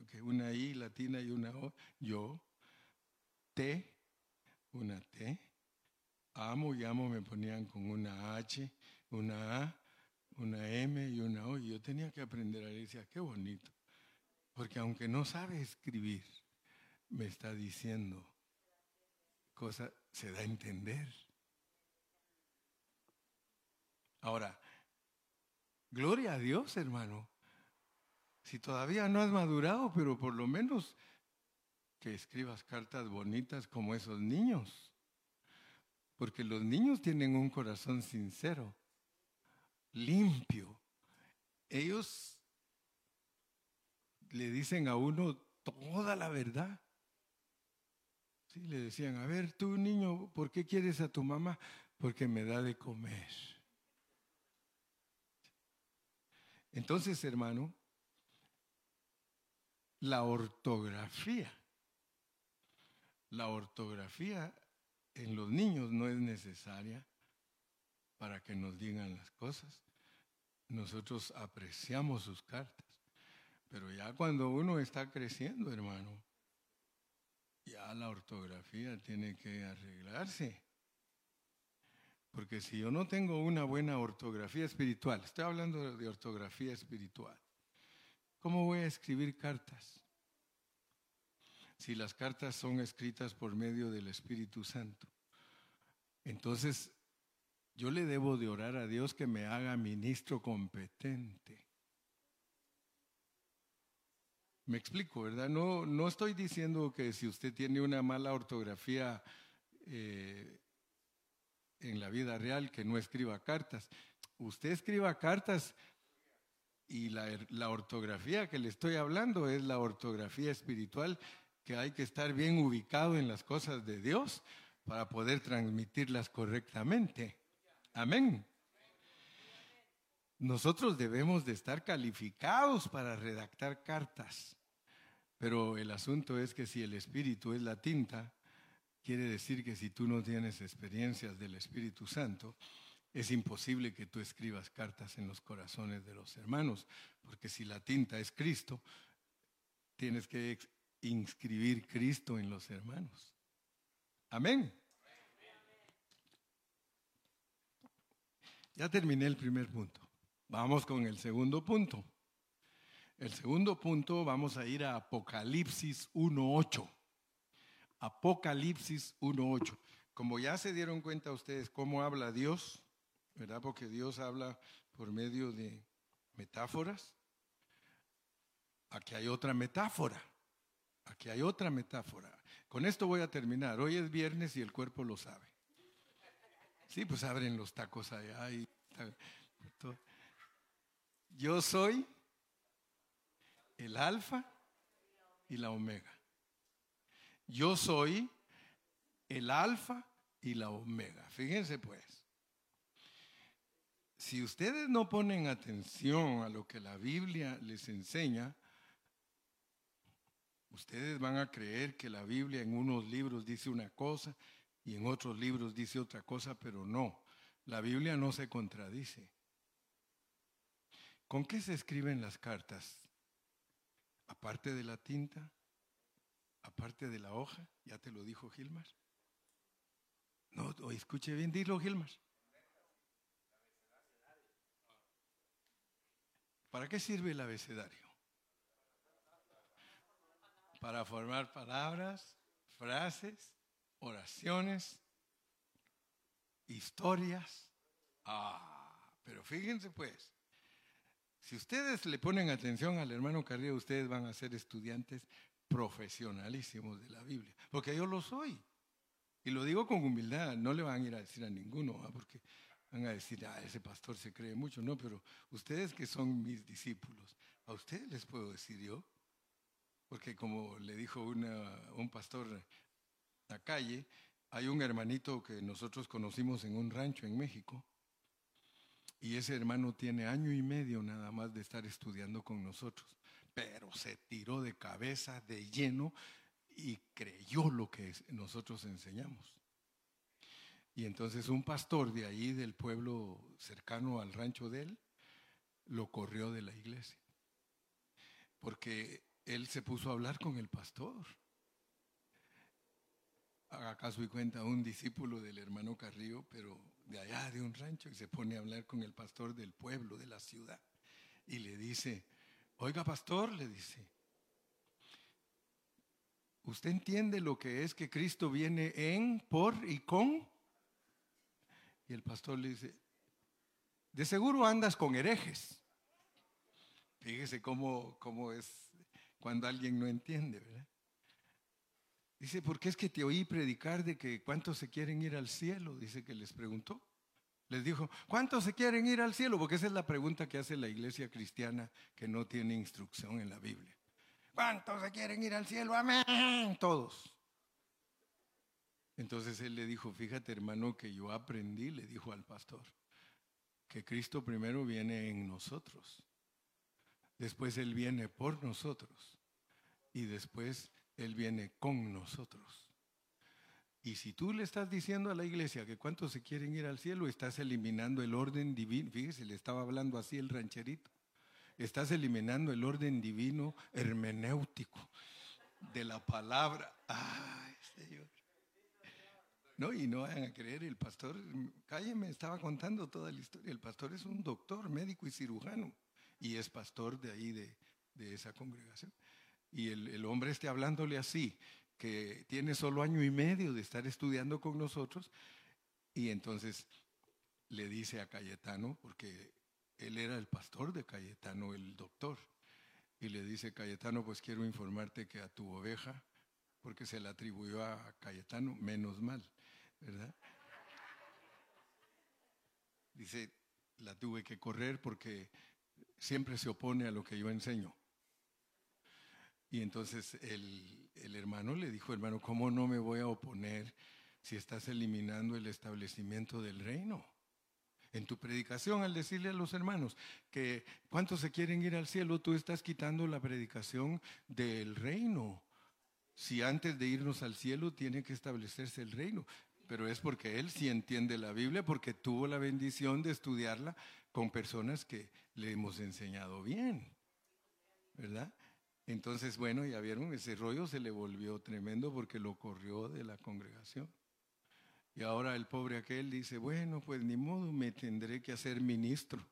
que una I latina y una O, yo. T, una T. Amo y amo me ponían con una H, una A, una M y una O. Y yo tenía que aprender a decir, qué bonito. Porque aunque no sabe escribir, me está diciendo cosas, se da a entender. Ahora, gloria a Dios, hermano. Si todavía no has madurado, pero por lo menos que escribas cartas bonitas como esos niños. Porque los niños tienen un corazón sincero, limpio. Ellos le dicen a uno toda la verdad. Sí, le decían, a ver, tú niño, ¿por qué quieres a tu mamá? Porque me da de comer. Entonces, hermano, la ortografía, la ortografía en los niños no es necesaria para que nos digan las cosas. Nosotros apreciamos sus cartas, pero ya cuando uno está creciendo, hermano, ya la ortografía tiene que arreglarse. Porque si yo no tengo una buena ortografía espiritual, estoy hablando de ortografía espiritual, ¿cómo voy a escribir cartas? Si las cartas son escritas por medio del Espíritu Santo. Entonces, yo le debo de orar a Dios que me haga ministro competente. Me explico, ¿verdad? No, no estoy diciendo que si usted tiene una mala ortografía eh, en la vida real que no escriba cartas. Usted escriba cartas y la, ortografía que le estoy hablando es la ortografía espiritual que hay que estar bien ubicado en las cosas de Dios para poder transmitirlas correctamente. Amén. Nosotros debemos de estar calificados para redactar cartas, pero el asunto es que si el espíritu es la tinta, Quiere decir que si tú no tienes experiencias del Espíritu Santo, es imposible que tú escribas cartas en los corazones de los hermanos, porque si la tinta es Cristo, tienes que inscribir Cristo en los hermanos. Amén. Ya terminé el primer punto. Vamos con el segundo punto. El segundo punto vamos a ir a Apocalipsis 1.8. Apocalipsis 1.8. Como ya se dieron cuenta ustedes cómo habla Dios, ¿verdad? Porque Dios habla por medio de metáforas. Aquí hay otra metáfora. Aquí hay otra metáfora. Con esto voy a terminar. Hoy es viernes y el cuerpo lo sabe. Sí, pues abren los tacos allá yo soy el alfa y la omega. Yo soy el alfa y la omega. Fíjense pues, si ustedes no ponen atención a lo que la Biblia les enseña, ustedes van a creer que la Biblia en unos libros dice una cosa y en otros libros dice otra cosa, pero no. La Biblia no se contradice. ¿Con qué se escriben las cartas? Aparte de la tinta, aparte de la hoja, ya te lo dijo Gilmar. No, escuche bien, dilo Gilmar. ¿Para qué sirve el abecedario? Para formar palabras, frases, oraciones, historias. Ah, pero fíjense pues, si ustedes le ponen atención al hermano Carrillo, ustedes van a ser estudiantes profesionalísimos de la Biblia, porque yo lo soy. Y lo digo con humildad, no le van a ir a decir a ninguno, porque van a decir, ah, ese pastor se cree mucho, no, pero ustedes que son mis discípulos, a ustedes les puedo decir yo, porque como le dijo un pastor a calle, hay un hermanito que nosotros conocimos en un rancho en México y ese hermano tiene año y medio nada más de estar estudiando con nosotros, pero se tiró de cabeza, de lleno y creyó lo que nosotros enseñamos. Y entonces un pastor de ahí, del pueblo cercano al rancho de él, lo corrió de la iglesia. Porque él se puso a hablar con el pastor haga caso y cuenta, un discípulo del hermano Carrillo, pero de allá de un rancho, y se pone a hablar con el pastor del pueblo, de la ciudad, y le dice, oiga pastor, le dice, ¿usted entiende lo que es que Cristo viene en, por y con? Y el pastor le dice, de seguro andas con herejes. Fíjese cómo, cómo es cuando alguien no entiende, ¿verdad? Dice, ¿por qué es que te oí predicar de que cuántos se quieren ir al cielo? Dice que les preguntó. Les dijo, ¿cuántos se quieren ir al cielo? Porque esa es la pregunta que hace la iglesia cristiana que no tiene instrucción en la Biblia. ¿Cuántos se quieren ir al cielo? Amén. Todos. Entonces él le dijo, fíjate hermano que yo aprendí, le dijo al pastor, que Cristo primero viene en nosotros. Después Él viene por nosotros. Y después él viene con nosotros. Y si tú le estás diciendo a la iglesia que cuántos se quieren ir al cielo, estás eliminando el orden divino. Fíjese, le estaba hablando así el rancherito. Estás eliminando el orden divino hermenéutico de la palabra. Ay, Señor. No, y no vayan a creer, el pastor, cálleme, estaba contando toda la historia. El pastor es un doctor, médico y cirujano, y es pastor de ahí, de, de esa congregación y el, hombre esté hablándole así, que tiene solo año y medio de estar estudiando con nosotros, y entonces le dice a Cayetano, porque él era el pastor de Cayetano, el doctor, y le dice, Cayetano, pues quiero informarte que a tu oveja, porque se la atribuyó a Cayetano, menos mal, ¿verdad? Dice, la tuve que correr porque siempre se opone a lo que yo enseño. Y entonces el, hermano le dijo, hermano, ¿cómo no me voy a oponer si estás eliminando el establecimiento del reino? En tu predicación, al decirle a los hermanos que cuántos se quieren ir al cielo, tú estás quitando la predicación del reino. Si antes de irnos al cielo tiene que establecerse el reino. Pero es porque él sí entiende la Biblia, porque tuvo la bendición de estudiarla con personas que le hemos enseñado bien, ¿verdad? Entonces, bueno, ya vieron, ese rollo se le volvió tremendo porque lo corrió de la congregación. Y ahora el pobre aquel dice, bueno, pues ni modo, me tendré que hacer ministro.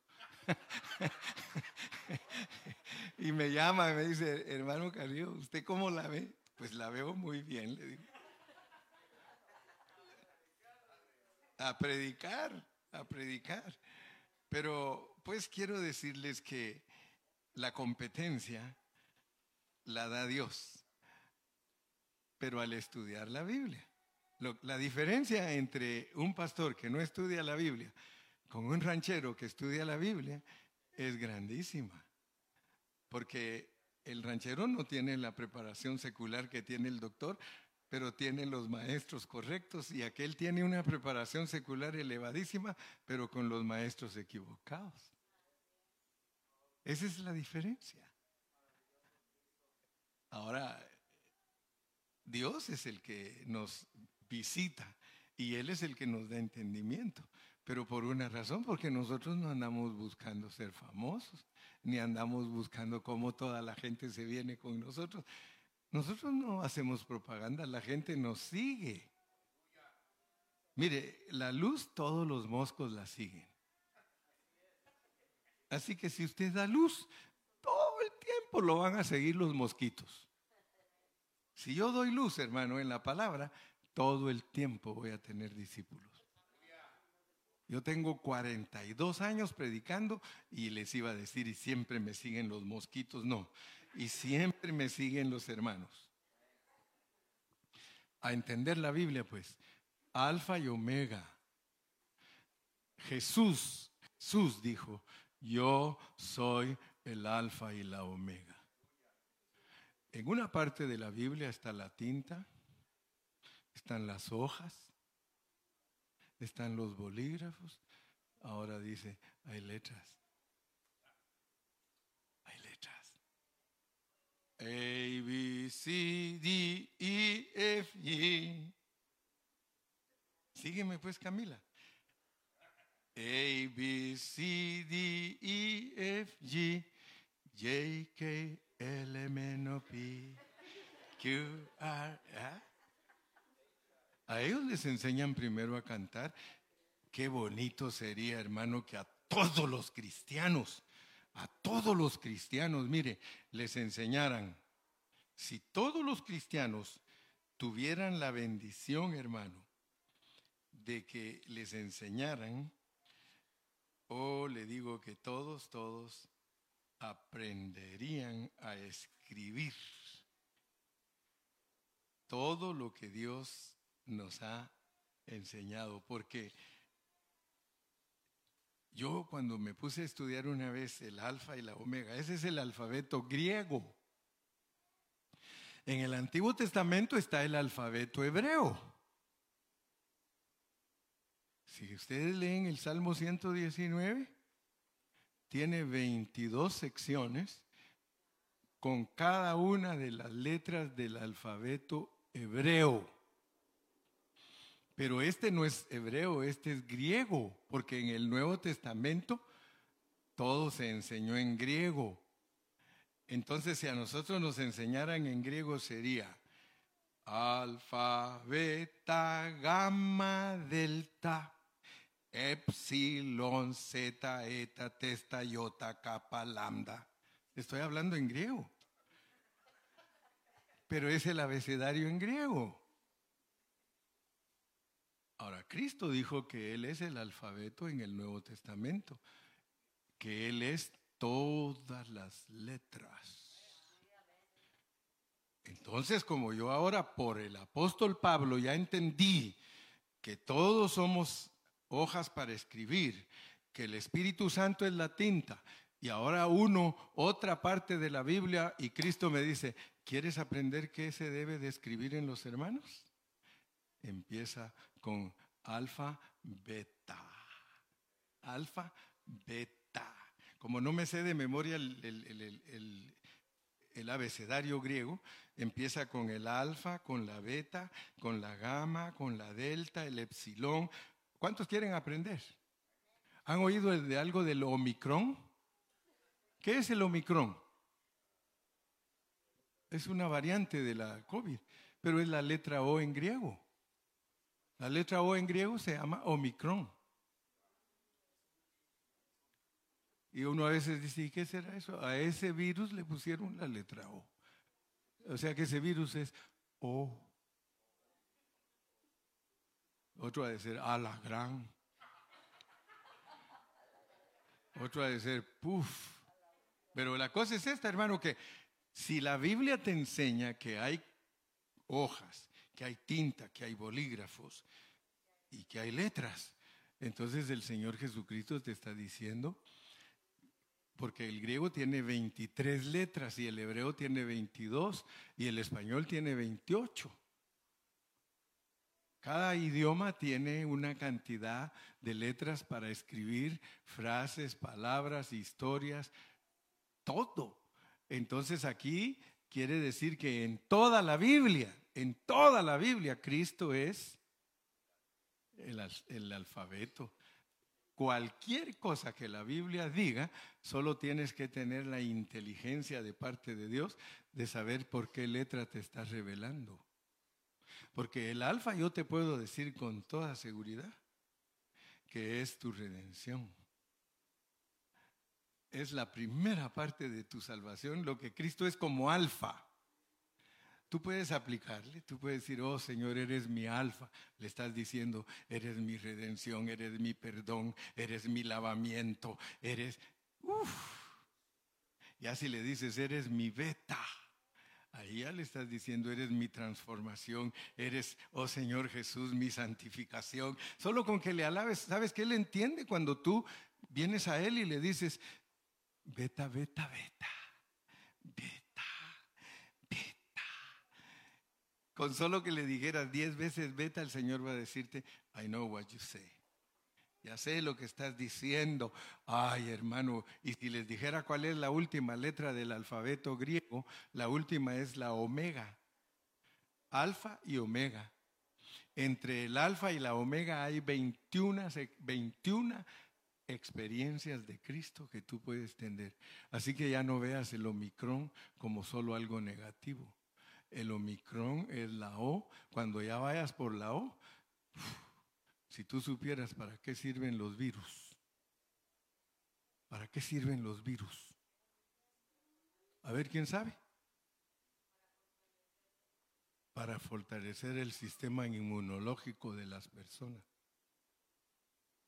y me llama y me dice, hermano Carrillo, ¿usted cómo la ve? Pues la veo muy bien, le digo. A predicar, a predicar. Pero pues quiero decirles que la competencia la da Dios, pero al estudiar la Biblia. la diferencia entre un pastor que no estudia la Biblia con un ranchero que estudia la Biblia es grandísima, porque el ranchero no tiene la preparación secular que tiene el doctor, pero tiene los maestros correctos y aquel tiene una preparación secular elevadísima, pero con los maestros equivocados. Esa es la diferencia. Ahora, Dios es el que nos visita y Él es el que nos da entendimiento. Pero por una razón, porque nosotros no andamos buscando ser famosos, ni andamos buscando cómo toda la gente se viene con nosotros. Nosotros no hacemos propaganda, la gente nos sigue. Mire, la luz todos los moscos la siguen. Así que si usted da luz, todo el tiempo lo van a seguir los mosquitos. Si yo doy luz, hermano, en la palabra, todo el tiempo voy a tener discípulos. Yo tengo 42 años predicando y les iba a decir, y siempre me siguen los mosquitos, no, y siempre me siguen los hermanos. A entender la Biblia, pues, alfa y omega. Jesús, Jesús dijo, yo soy el alfa y la omega. En una parte de la Biblia está la tinta, están las hojas, están los bolígrafos. Ahora dice, hay letras. Hay letras. A, B, C, D, E, F, G. Sígueme pues, Camila. A, B, C, D, E, F, G, J, K, L, M, N, P, Q, R, ¿ah? A ellos les enseñan primero a cantar. Qué bonito sería, hermano, que a todos los cristianos, todos los cristianos, mire, les enseñaran. Si todos los cristianos tuvieran la bendición, hermano, de que les enseñaran, o le digo que todos, todos aprenderían a escribir todo lo que Dios nos ha enseñado, porque yo cuando me puse a estudiar una vez el alfa y la omega, ese es el alfabeto griego. En el Antiguo Testamento está el alfabeto hebreo. Si ustedes leen el Salmo 119, tiene 22 secciones con cada una de las letras del alfabeto hebreo. Pero este no es hebreo, este es griego, porque en el Nuevo Testamento todo se enseñó en griego. Entonces, si a nosotros nos enseñaran en griego sería alfa, beta, gamma, delta, epsilon, zeta, eta, testa, iota, kappa, lambda. Estoy hablando en griego. Pero es el abecedario en griego. Ahora, Cristo dijo que Él es el alfabeto en el Nuevo Testamento, que Él es todas las letras. Entonces, como yo ahora por el apóstol Pablo ya entendí que todos somos hojas para escribir, que el Espíritu Santo es la tinta, y ahora uno, otra parte de la Biblia, y Cristo me dice, ¿quieres aprender qué se debe de escribir en los hermanos? Empieza con alfa, beta. Alfa, beta. Como no me sé de memoria el, abecedario griego, empieza con el alfa, con la beta, con la gamma, con la delta, el epsilon. ¿Cuántos quieren aprender? ¿Han oído de algo del omicron? ¿Qué es el Omicron? Es una variante de la COVID, pero es la letra O en griego. La letra O en griego se llama Omicron. Y uno a veces dice, ¿y qué será eso? A ese virus le pusieron la letra O. O sea que ese virus es O. Otro ha de ser a la gran. Otro ha de ser puf. Pero la cosa es esta, hermano, que si la Biblia te enseña que hay hojas, que hay tinta, que hay bolígrafos y que hay letras, entonces el Señor Jesucristo te está diciendo, porque el griego tiene 23 letras y el hebreo tiene 22 y el español tiene 28. Cada idioma tiene una cantidad de letras para escribir frases, palabras, historias, todo. Entonces aquí quiere decir que en toda la Biblia, en toda la Biblia, Cristo es el, alfabeto. Cualquier cosa que la Biblia diga, solo tienes que tener la inteligencia de parte de Dios de saber por qué letra te estás revelando. Porque el alfa yo te puedo decir con toda seguridad que es tu redención. Es la primera parte de tu salvación, lo que Cristo es como alfa. Tú puedes aplicarle, tú puedes decir, oh Señor, eres mi alfa. Le estás diciendo, eres mi redención, eres mi perdón, eres mi lavamiento, eres... Uf. Y así le dices, eres mi beta. Ahí ya le estás diciendo, eres mi transformación, eres, oh Señor Jesús, mi santificación. Solo con que le alabes, ¿sabes que Él entiende cuando tú vienes a Él y le dices, beta, beta, beta, beta. Con solo que le dijeras diez veces beta, el Señor va a decirte, I know what you say. Ya sé lo que estás diciendo. Ay, hermano, y si les dijera cuál es la última letra del alfabeto griego, la última es la omega. Alfa y omega. Entre el alfa y la omega hay 21, 21 experiencias de Cristo que tú puedes tener. Así que ya no veas el omicron como solo algo negativo. El omicron es la O. Cuando ya vayas por la O, si tú supieras para qué sirven los virus, ¿para qué sirven los virus? A ver, ¿quién sabe? Para fortalecer el sistema inmunológico de las personas.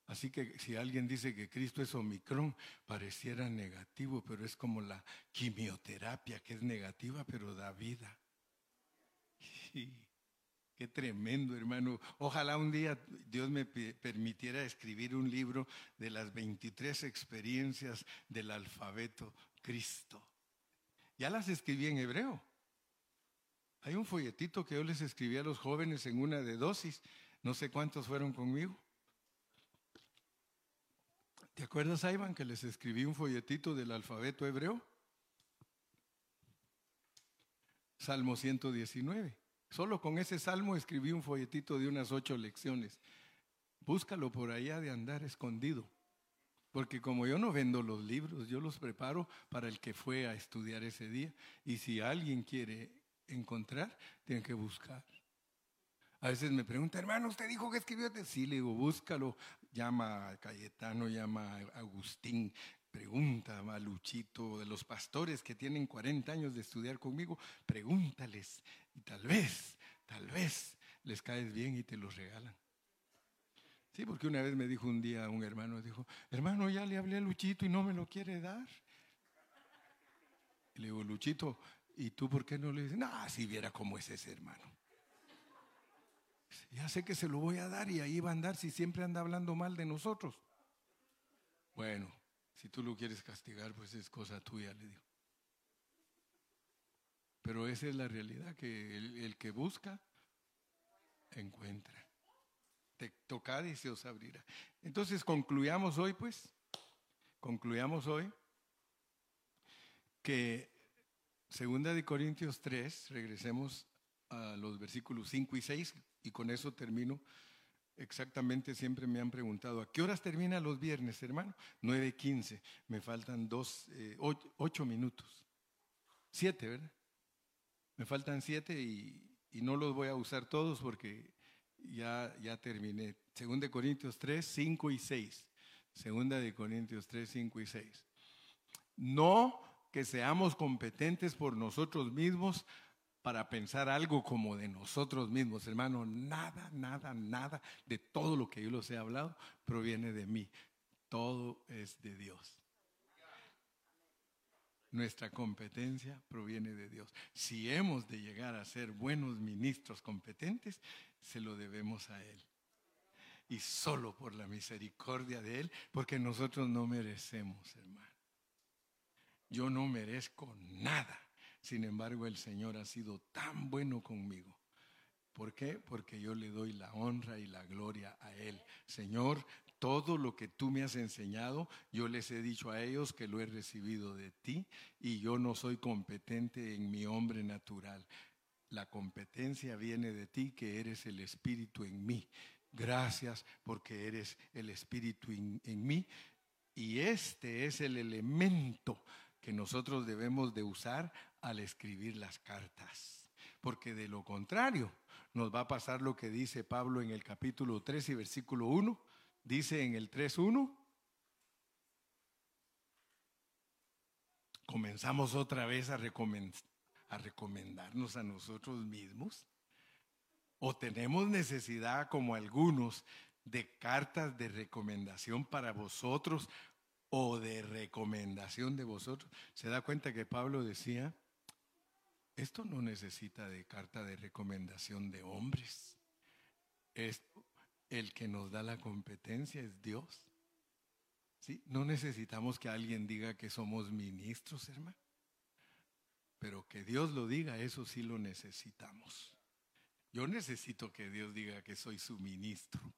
Así que si alguien dice que Cristo es Omicron, pareciera negativo, pero es como la quimioterapia que es negativa, pero da vida. Qué tremendo, hermano. Ojalá un día Dios me permitiera escribir un libro de las 23 experiencias del alfabeto Cristo. Ya las escribí en hebreo. Hay un folletito que yo les escribí a los jóvenes en una de dosis. No sé cuántos fueron conmigo. ¿Te acuerdas, Ivan, que les escribí un folletito del alfabeto hebreo? Salmo 119. Solo con ese salmo escribí un folletito de unas ocho lecciones. Búscalo por allá de andar escondido. Porque como yo no vendo los libros, yo los preparo para el que fue a estudiar ese día. Y si alguien quiere encontrar, tiene que buscar. A veces me pregunta, hermano, ¿usted dijo que escribió? Sí, le digo, búscalo. Llama a Cayetano, llama a Agustín, pregunta a Luchito, de los pastores que tienen 40 años de estudiar conmigo, pregúntales y tal vez, tal vez les caes bien y te los regalan. Sí, porque una vez me dijo un día un hermano, dijo, hermano, ya le hablé a Luchito y no me lo quiere dar. Y le digo, Luchito, ¿y tú por qué no le dices? No, si viera cómo es ese hermano. Ya sé que se lo voy a dar y ahí va a andar si siempre anda hablando mal de nosotros. Bueno, si tú lo quieres castigar, pues es cosa tuya, le digo. Pero esa es la realidad, que el, que busca, encuentra. Te tocad y se os abrirá. Entonces concluyamos hoy, pues, concluyamos hoy que segunda de Corintios 3, regresemos a los versículos 5 y 6, y con eso termino exactamente siempre me han preguntado, ¿a qué horas termina los viernes, hermano? 9.15, me faltan dos, eh, ocho, minutos. Siete, ¿verdad? Me faltan siete y, no los voy a usar todos porque ya, ya terminé. Segunda de Corintios 3, 5 y 6. Segunda de Corintios 3, 5 y 6. No que seamos competentes por nosotros mismos para pensar algo como de nosotros mismos, hermano. Nada, nada, nada de todo lo que yo les he hablado proviene de mí. Todo es de Dios. Nuestra competencia proviene de Dios. Si hemos de llegar a ser buenos ministros competentes, se lo debemos a Él. Y solo por la misericordia de Él, porque nosotros no merecemos, hermano. Yo no merezco nada. Sin embargo, el Señor ha sido tan bueno conmigo. ¿Por qué? Porque yo le doy la honra y la gloria a Él. Señor, todo lo que tú me has enseñado, yo les he dicho a ellos que lo he recibido de ti y yo no soy competente en mi hombre natural. La competencia viene de ti, que eres el Espíritu en mí. Gracias porque eres el Espíritu en, mí. Y este es el elemento que nosotros debemos de usar al escribir las cartas. Porque de lo contrario, nos va a pasar lo que dice Pablo en el capítulo 3 y versículo 1. Dice en el 3.1, comenzamos otra vez a, a recomendarnos a nosotros mismos. O tenemos necesidad, como algunos, de cartas de recomendación para vosotros o de recomendación de vosotros. Se da cuenta que Pablo decía, esto no necesita de carta de recomendación de hombres. El que nos da la competencia es Dios. No necesitamos que alguien diga que somos ministros, hermano. Pero que Dios lo diga, eso sí lo necesitamos. Yo necesito que Dios diga que soy su ministro.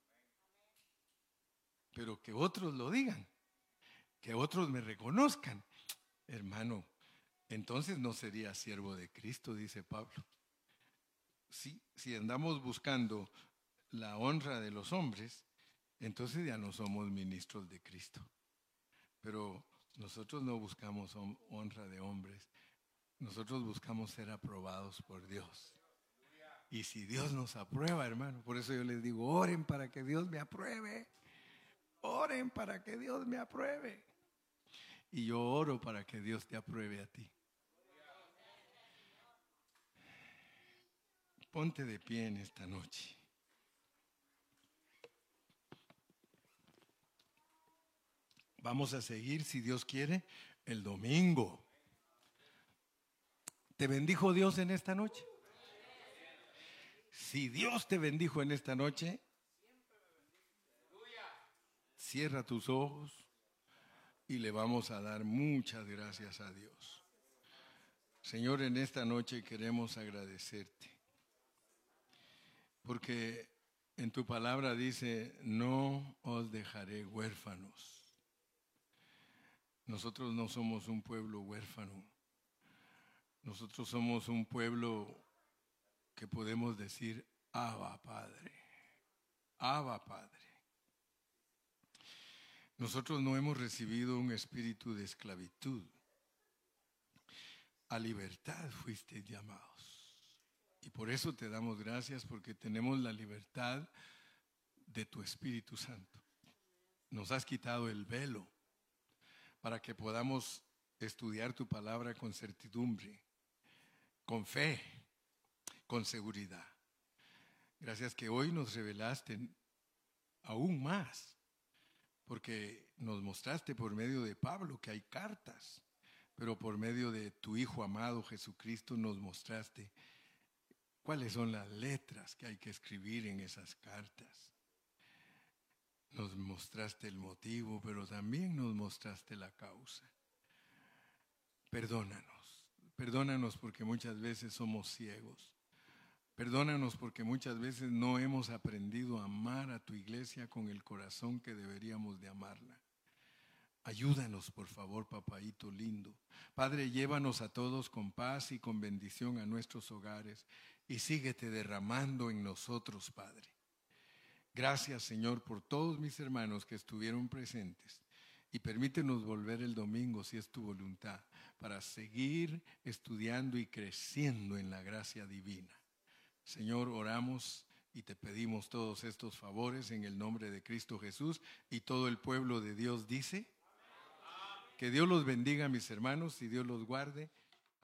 Pero que otros lo digan, que otros me reconozcan. Hermano, entonces no sería siervo de Cristo, dice Pablo. Si, andamos buscando la honra de los hombres, entonces ya no somos ministros de Cristo. Pero nosotros no buscamos honra de hombres, nosotros buscamos ser aprobados por Dios. Y si Dios nos aprueba, hermano, por eso yo les digo, oren para que Dios me apruebe. Oren para que Dios me apruebe. Y yo oro para que Dios te apruebe a ti. Ponte de pie en esta noche. Vamos a seguir, si Dios quiere, el domingo. ¿Te bendijo Dios en esta noche? Si Dios te bendijo en esta noche, cierra tus ojos y le vamos a dar muchas gracias a Dios. Señor, en esta noche queremos agradecerte, porque en tu palabra dice, no os dejaré huérfanos. Nosotros no somos un pueblo huérfano, nosotros somos un pueblo que podemos decir, Abba Padre, Abba Padre. Nosotros no hemos recibido un espíritu de esclavitud. A libertad fuiste llamados. Y por eso te damos gracias porque tenemos la libertad de tu Espíritu Santo. Nos has quitado el velo para que podamos estudiar tu palabra con certidumbre, con fe, con seguridad. Gracias que hoy nos revelaste aún más porque nos mostraste por medio de Pablo que hay cartas, pero por medio de tu Hijo amado Jesucristo nos mostraste cuáles son las letras que hay que escribir en esas cartas. Nos mostraste el motivo, pero también nos mostraste la causa. Perdónanos, perdónanos porque muchas veces somos ciegos. Perdónanos porque muchas veces no hemos aprendido a amar a tu iglesia con el corazón que deberíamos de amarla. Ayúdanos, por favor, papaito lindo. Padre, llévanos a todos con paz y con bendición a nuestros hogares y síguete derramando en nosotros, Padre. Gracias, Señor, por todos mis hermanos que estuvieron presentes. Y permítenos volver el domingo, si es tu voluntad, para seguir estudiando y creciendo en la gracia divina. Señor, oramos y te pedimos todos estos favores en el nombre de Cristo Jesús y todo el pueblo de Dios dice. Que Dios los bendiga, mis hermanos, y Dios los guarde.